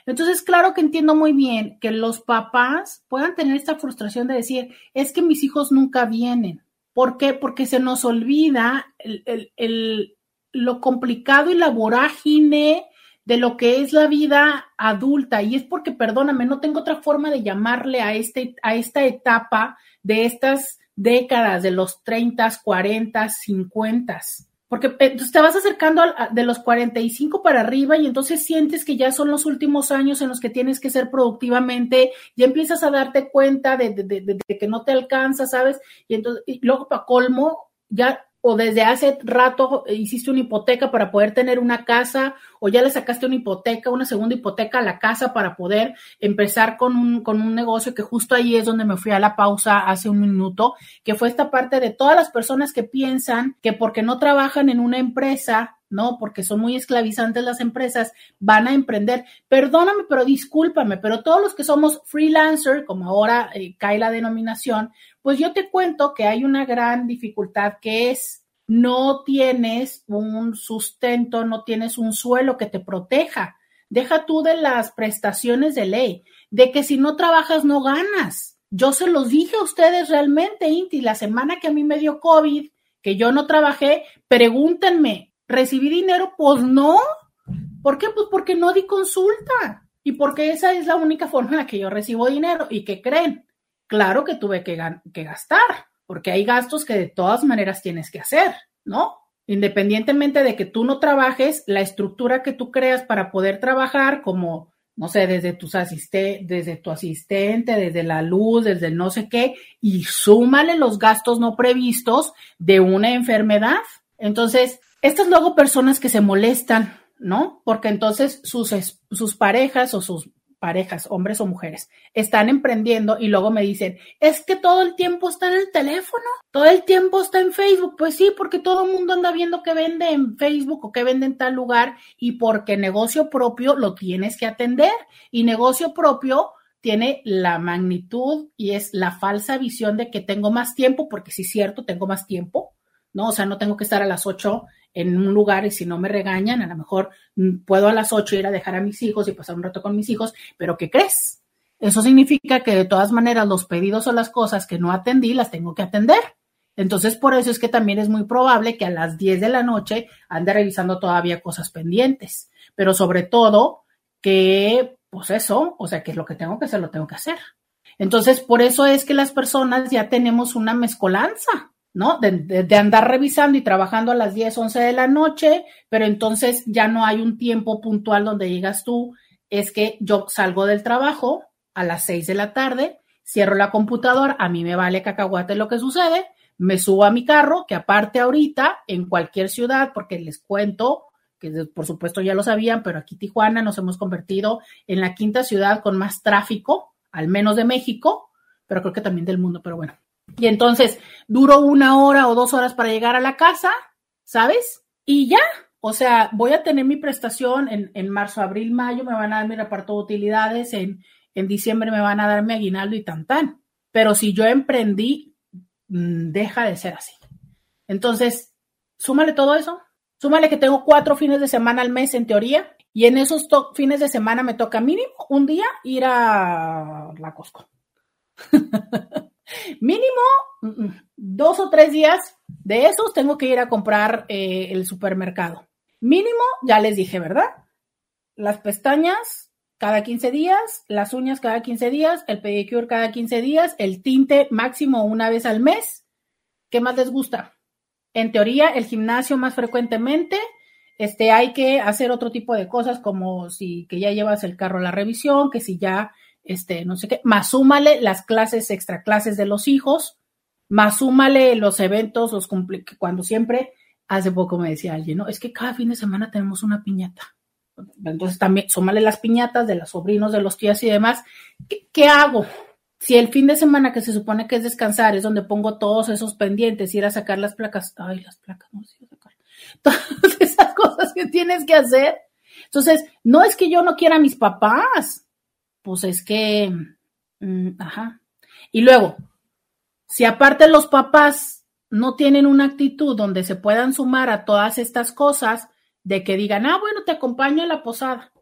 Entonces, claro que entiendo muy bien que los papás puedan tener esta frustración de decir, es que mis hijos nunca vienen. ¿Por qué? Porque se nos olvida el, el, el, lo complicado y la vorágine de lo que es la vida adulta y es porque, perdóname, no tengo otra forma de llamarle a, este, a esta etapa de estas décadas, de los 30, 40, 50. Porque eh, te vas acercando de los 45 para arriba y entonces sientes que ya son los últimos años en los que tienes que ser productivamente, ya empiezas a darte cuenta de, de, de, de que no te alcanza, ¿sabes? Y entonces, y luego para colmo, ya o desde hace rato hiciste una hipoteca para poder tener una casa, o ya le sacaste una hipoteca, una segunda hipoteca a la casa para poder empezar con un, con un negocio que justo ahí es donde me fui a la pausa hace un minuto, que fue esta parte de todas las personas que piensan que porque no trabajan en una empresa, ¿no? Porque son muy esclavizantes las empresas, van a emprender. Perdóname, pero discúlpame, pero todos los que somos freelancer, como ahora eh, cae la denominación, pues yo te cuento que hay una gran dificultad que es no tienes un sustento, no tienes un suelo que te proteja. Deja tú de las prestaciones de ley, de que si no trabajas no ganas. Yo se los dije a ustedes realmente, Inti, la semana que a mí me dio COVID, que yo no trabajé, pregúntenme, ¿recibí dinero? Pues no. ¿Por qué? Pues porque no di consulta y porque esa es la única forma en la que yo recibo dinero. ¿Y qué creen? Claro que tuve que, que gastar, porque hay gastos que de todas maneras tienes que hacer, ¿no? Independientemente de que tú no trabajes, la estructura que tú creas para poder trabajar, como, no sé, desde tus desde tu asistente, desde la luz, desde el no sé qué, y súmale los gastos no previstos de una enfermedad. Entonces, estas luego personas que se molestan, ¿no? Porque entonces sus, sus parejas o sus parejas, hombres o mujeres, están emprendiendo y luego me dicen, es que todo el tiempo está en el teléfono, todo el tiempo está en Facebook. Pues sí, porque todo el mundo anda viendo que vende en Facebook o que vende en tal lugar y porque negocio propio lo tienes que atender y negocio propio tiene la magnitud y es la falsa visión de que tengo más tiempo, porque sí es cierto, tengo más tiempo, ¿no? O sea, no tengo que estar a las 8 en un lugar y si no me regañan, a lo mejor mm, puedo a las 8 ir a dejar a mis hijos y pasar un rato con mis hijos, pero ¿qué crees? Eso significa que de todas maneras los pedidos o las cosas que no atendí las tengo que atender. Entonces, por eso es que también es muy probable que a las 10 de la noche ande revisando todavía cosas pendientes, pero sobre todo que, pues eso, o sea, que lo que tengo que hacer, lo tengo que hacer. Entonces, por eso es que las personas ya tenemos una mezcolanza. ¿No? De, andar revisando y trabajando a las 10, 11 de la noche, pero entonces ya no hay un tiempo puntual donde llegas tú. Es que yo salgo del trabajo a las 6 de la tarde, cierro la computadora, a mí me vale cacahuate lo que sucede, me subo a mi carro, que aparte ahorita en cualquier ciudad, porque les cuento que por supuesto ya lo sabían, pero aquí Tijuana nos hemos convertido en la quinta ciudad con más tráfico, al menos de México, pero creo que también del mundo, pero bueno, y entonces duro una hora o dos horas para llegar a la casa, ¿sabes? Y ya, o sea, voy a tener mi prestación en, en marzo, abril, mayo, me van a dar mi reparto de utilidades, en, en diciembre me van a dar mi aguinaldo y tan tan. Pero si yo emprendí, mm, deja de ser así. Entonces, súmale todo eso, súmale que tengo cuatro fines de semana al mes en teoría, y en esos fines de semana me toca mínimo un día ir a la Costco. Mínimo mm, mm, dos o tres días de esos tengo que ir a comprar eh, el supermercado. Mínimo, ya les dije, ¿verdad? Las pestañas cada 15 días, las uñas cada 15 días, el pedicure cada 15 días, el tinte máximo una vez al mes. ¿Qué más les gusta? En teoría, el gimnasio más frecuentemente. Este, hay que hacer otro tipo de cosas como si que ya llevas el carro a la revisión, que si ya este, no sé qué, más súmale las clases, extra clases de los hijos, más súmale los eventos, los cuando siempre, hace poco me decía alguien, ¿no? Es que cada fin de semana tenemos una piñata. Entonces también súmale las piñatas de los sobrinos, de los tías y demás. ¿Qué, hago? Si el fin de semana que se supone que es descansar es donde pongo todos esos pendientes, ir a sacar las placas, ay, las placas, no sacar. Todas esas cosas que tienes que hacer. Entonces, no es que yo no quiera a mis papás, pues es que, mm, ajá. Y luego, si aparte los papás no tienen una actitud donde se puedan sumar a todas estas cosas, de que digan, ah, bueno, te acompaño a la posada,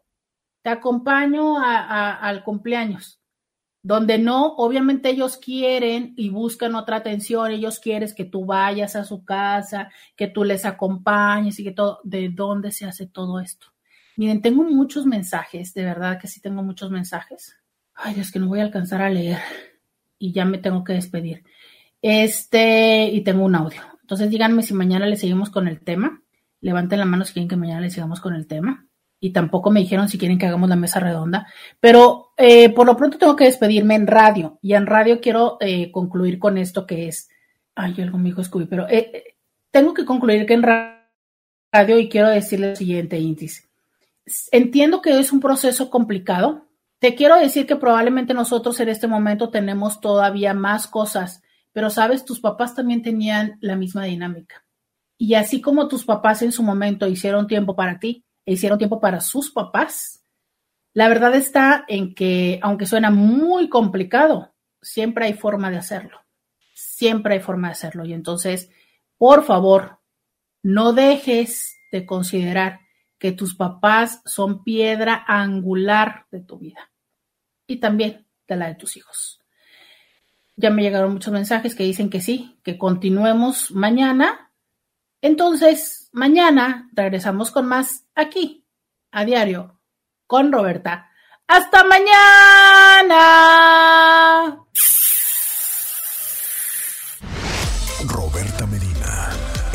te acompaño al cumpleaños, donde no, obviamente ellos quieren y buscan otra atención, ellos quieren que tú vayas a su casa, que tú les acompañes y que todo, ¿de dónde se hace todo esto? Miren, tengo muchos mensajes, de verdad que sí tengo muchos mensajes. Ay, es que no voy a alcanzar a leer y ya me tengo que despedir. Este, y tengo un audio. Entonces díganme si mañana le seguimos con el tema. Levanten la mano si quieren que mañana le sigamos con el tema. Y tampoco me dijeron si quieren que hagamos la mesa redonda. Pero eh, por lo pronto tengo que despedirme en radio. Y en radio quiero eh, concluir con esto que es. Ay, algo me dijo Scooby, pero eh, tengo que concluir que en radio y quiero decirle lo siguiente, Intis entiendo que es un proceso complicado. Te quiero decir que probablemente nosotros en este momento tenemos todavía más cosas, pero sabes, tus papás también tenían la misma dinámica. Y así como tus papás en su momento hicieron tiempo para ti, e hicieron tiempo para sus papás, la verdad está en que, aunque suena muy complicado, siempre hay forma de hacerlo. Siempre hay forma de hacerlo. Y entonces, por favor, no dejes de considerar que tus papás son piedra angular de tu vida y también de la de tus hijos. Ya me llegaron muchos mensajes que dicen que sí, que continuemos mañana Entonces, mañana regresamos con más aquí, a diario, con Roberta. ¡Hasta mañana!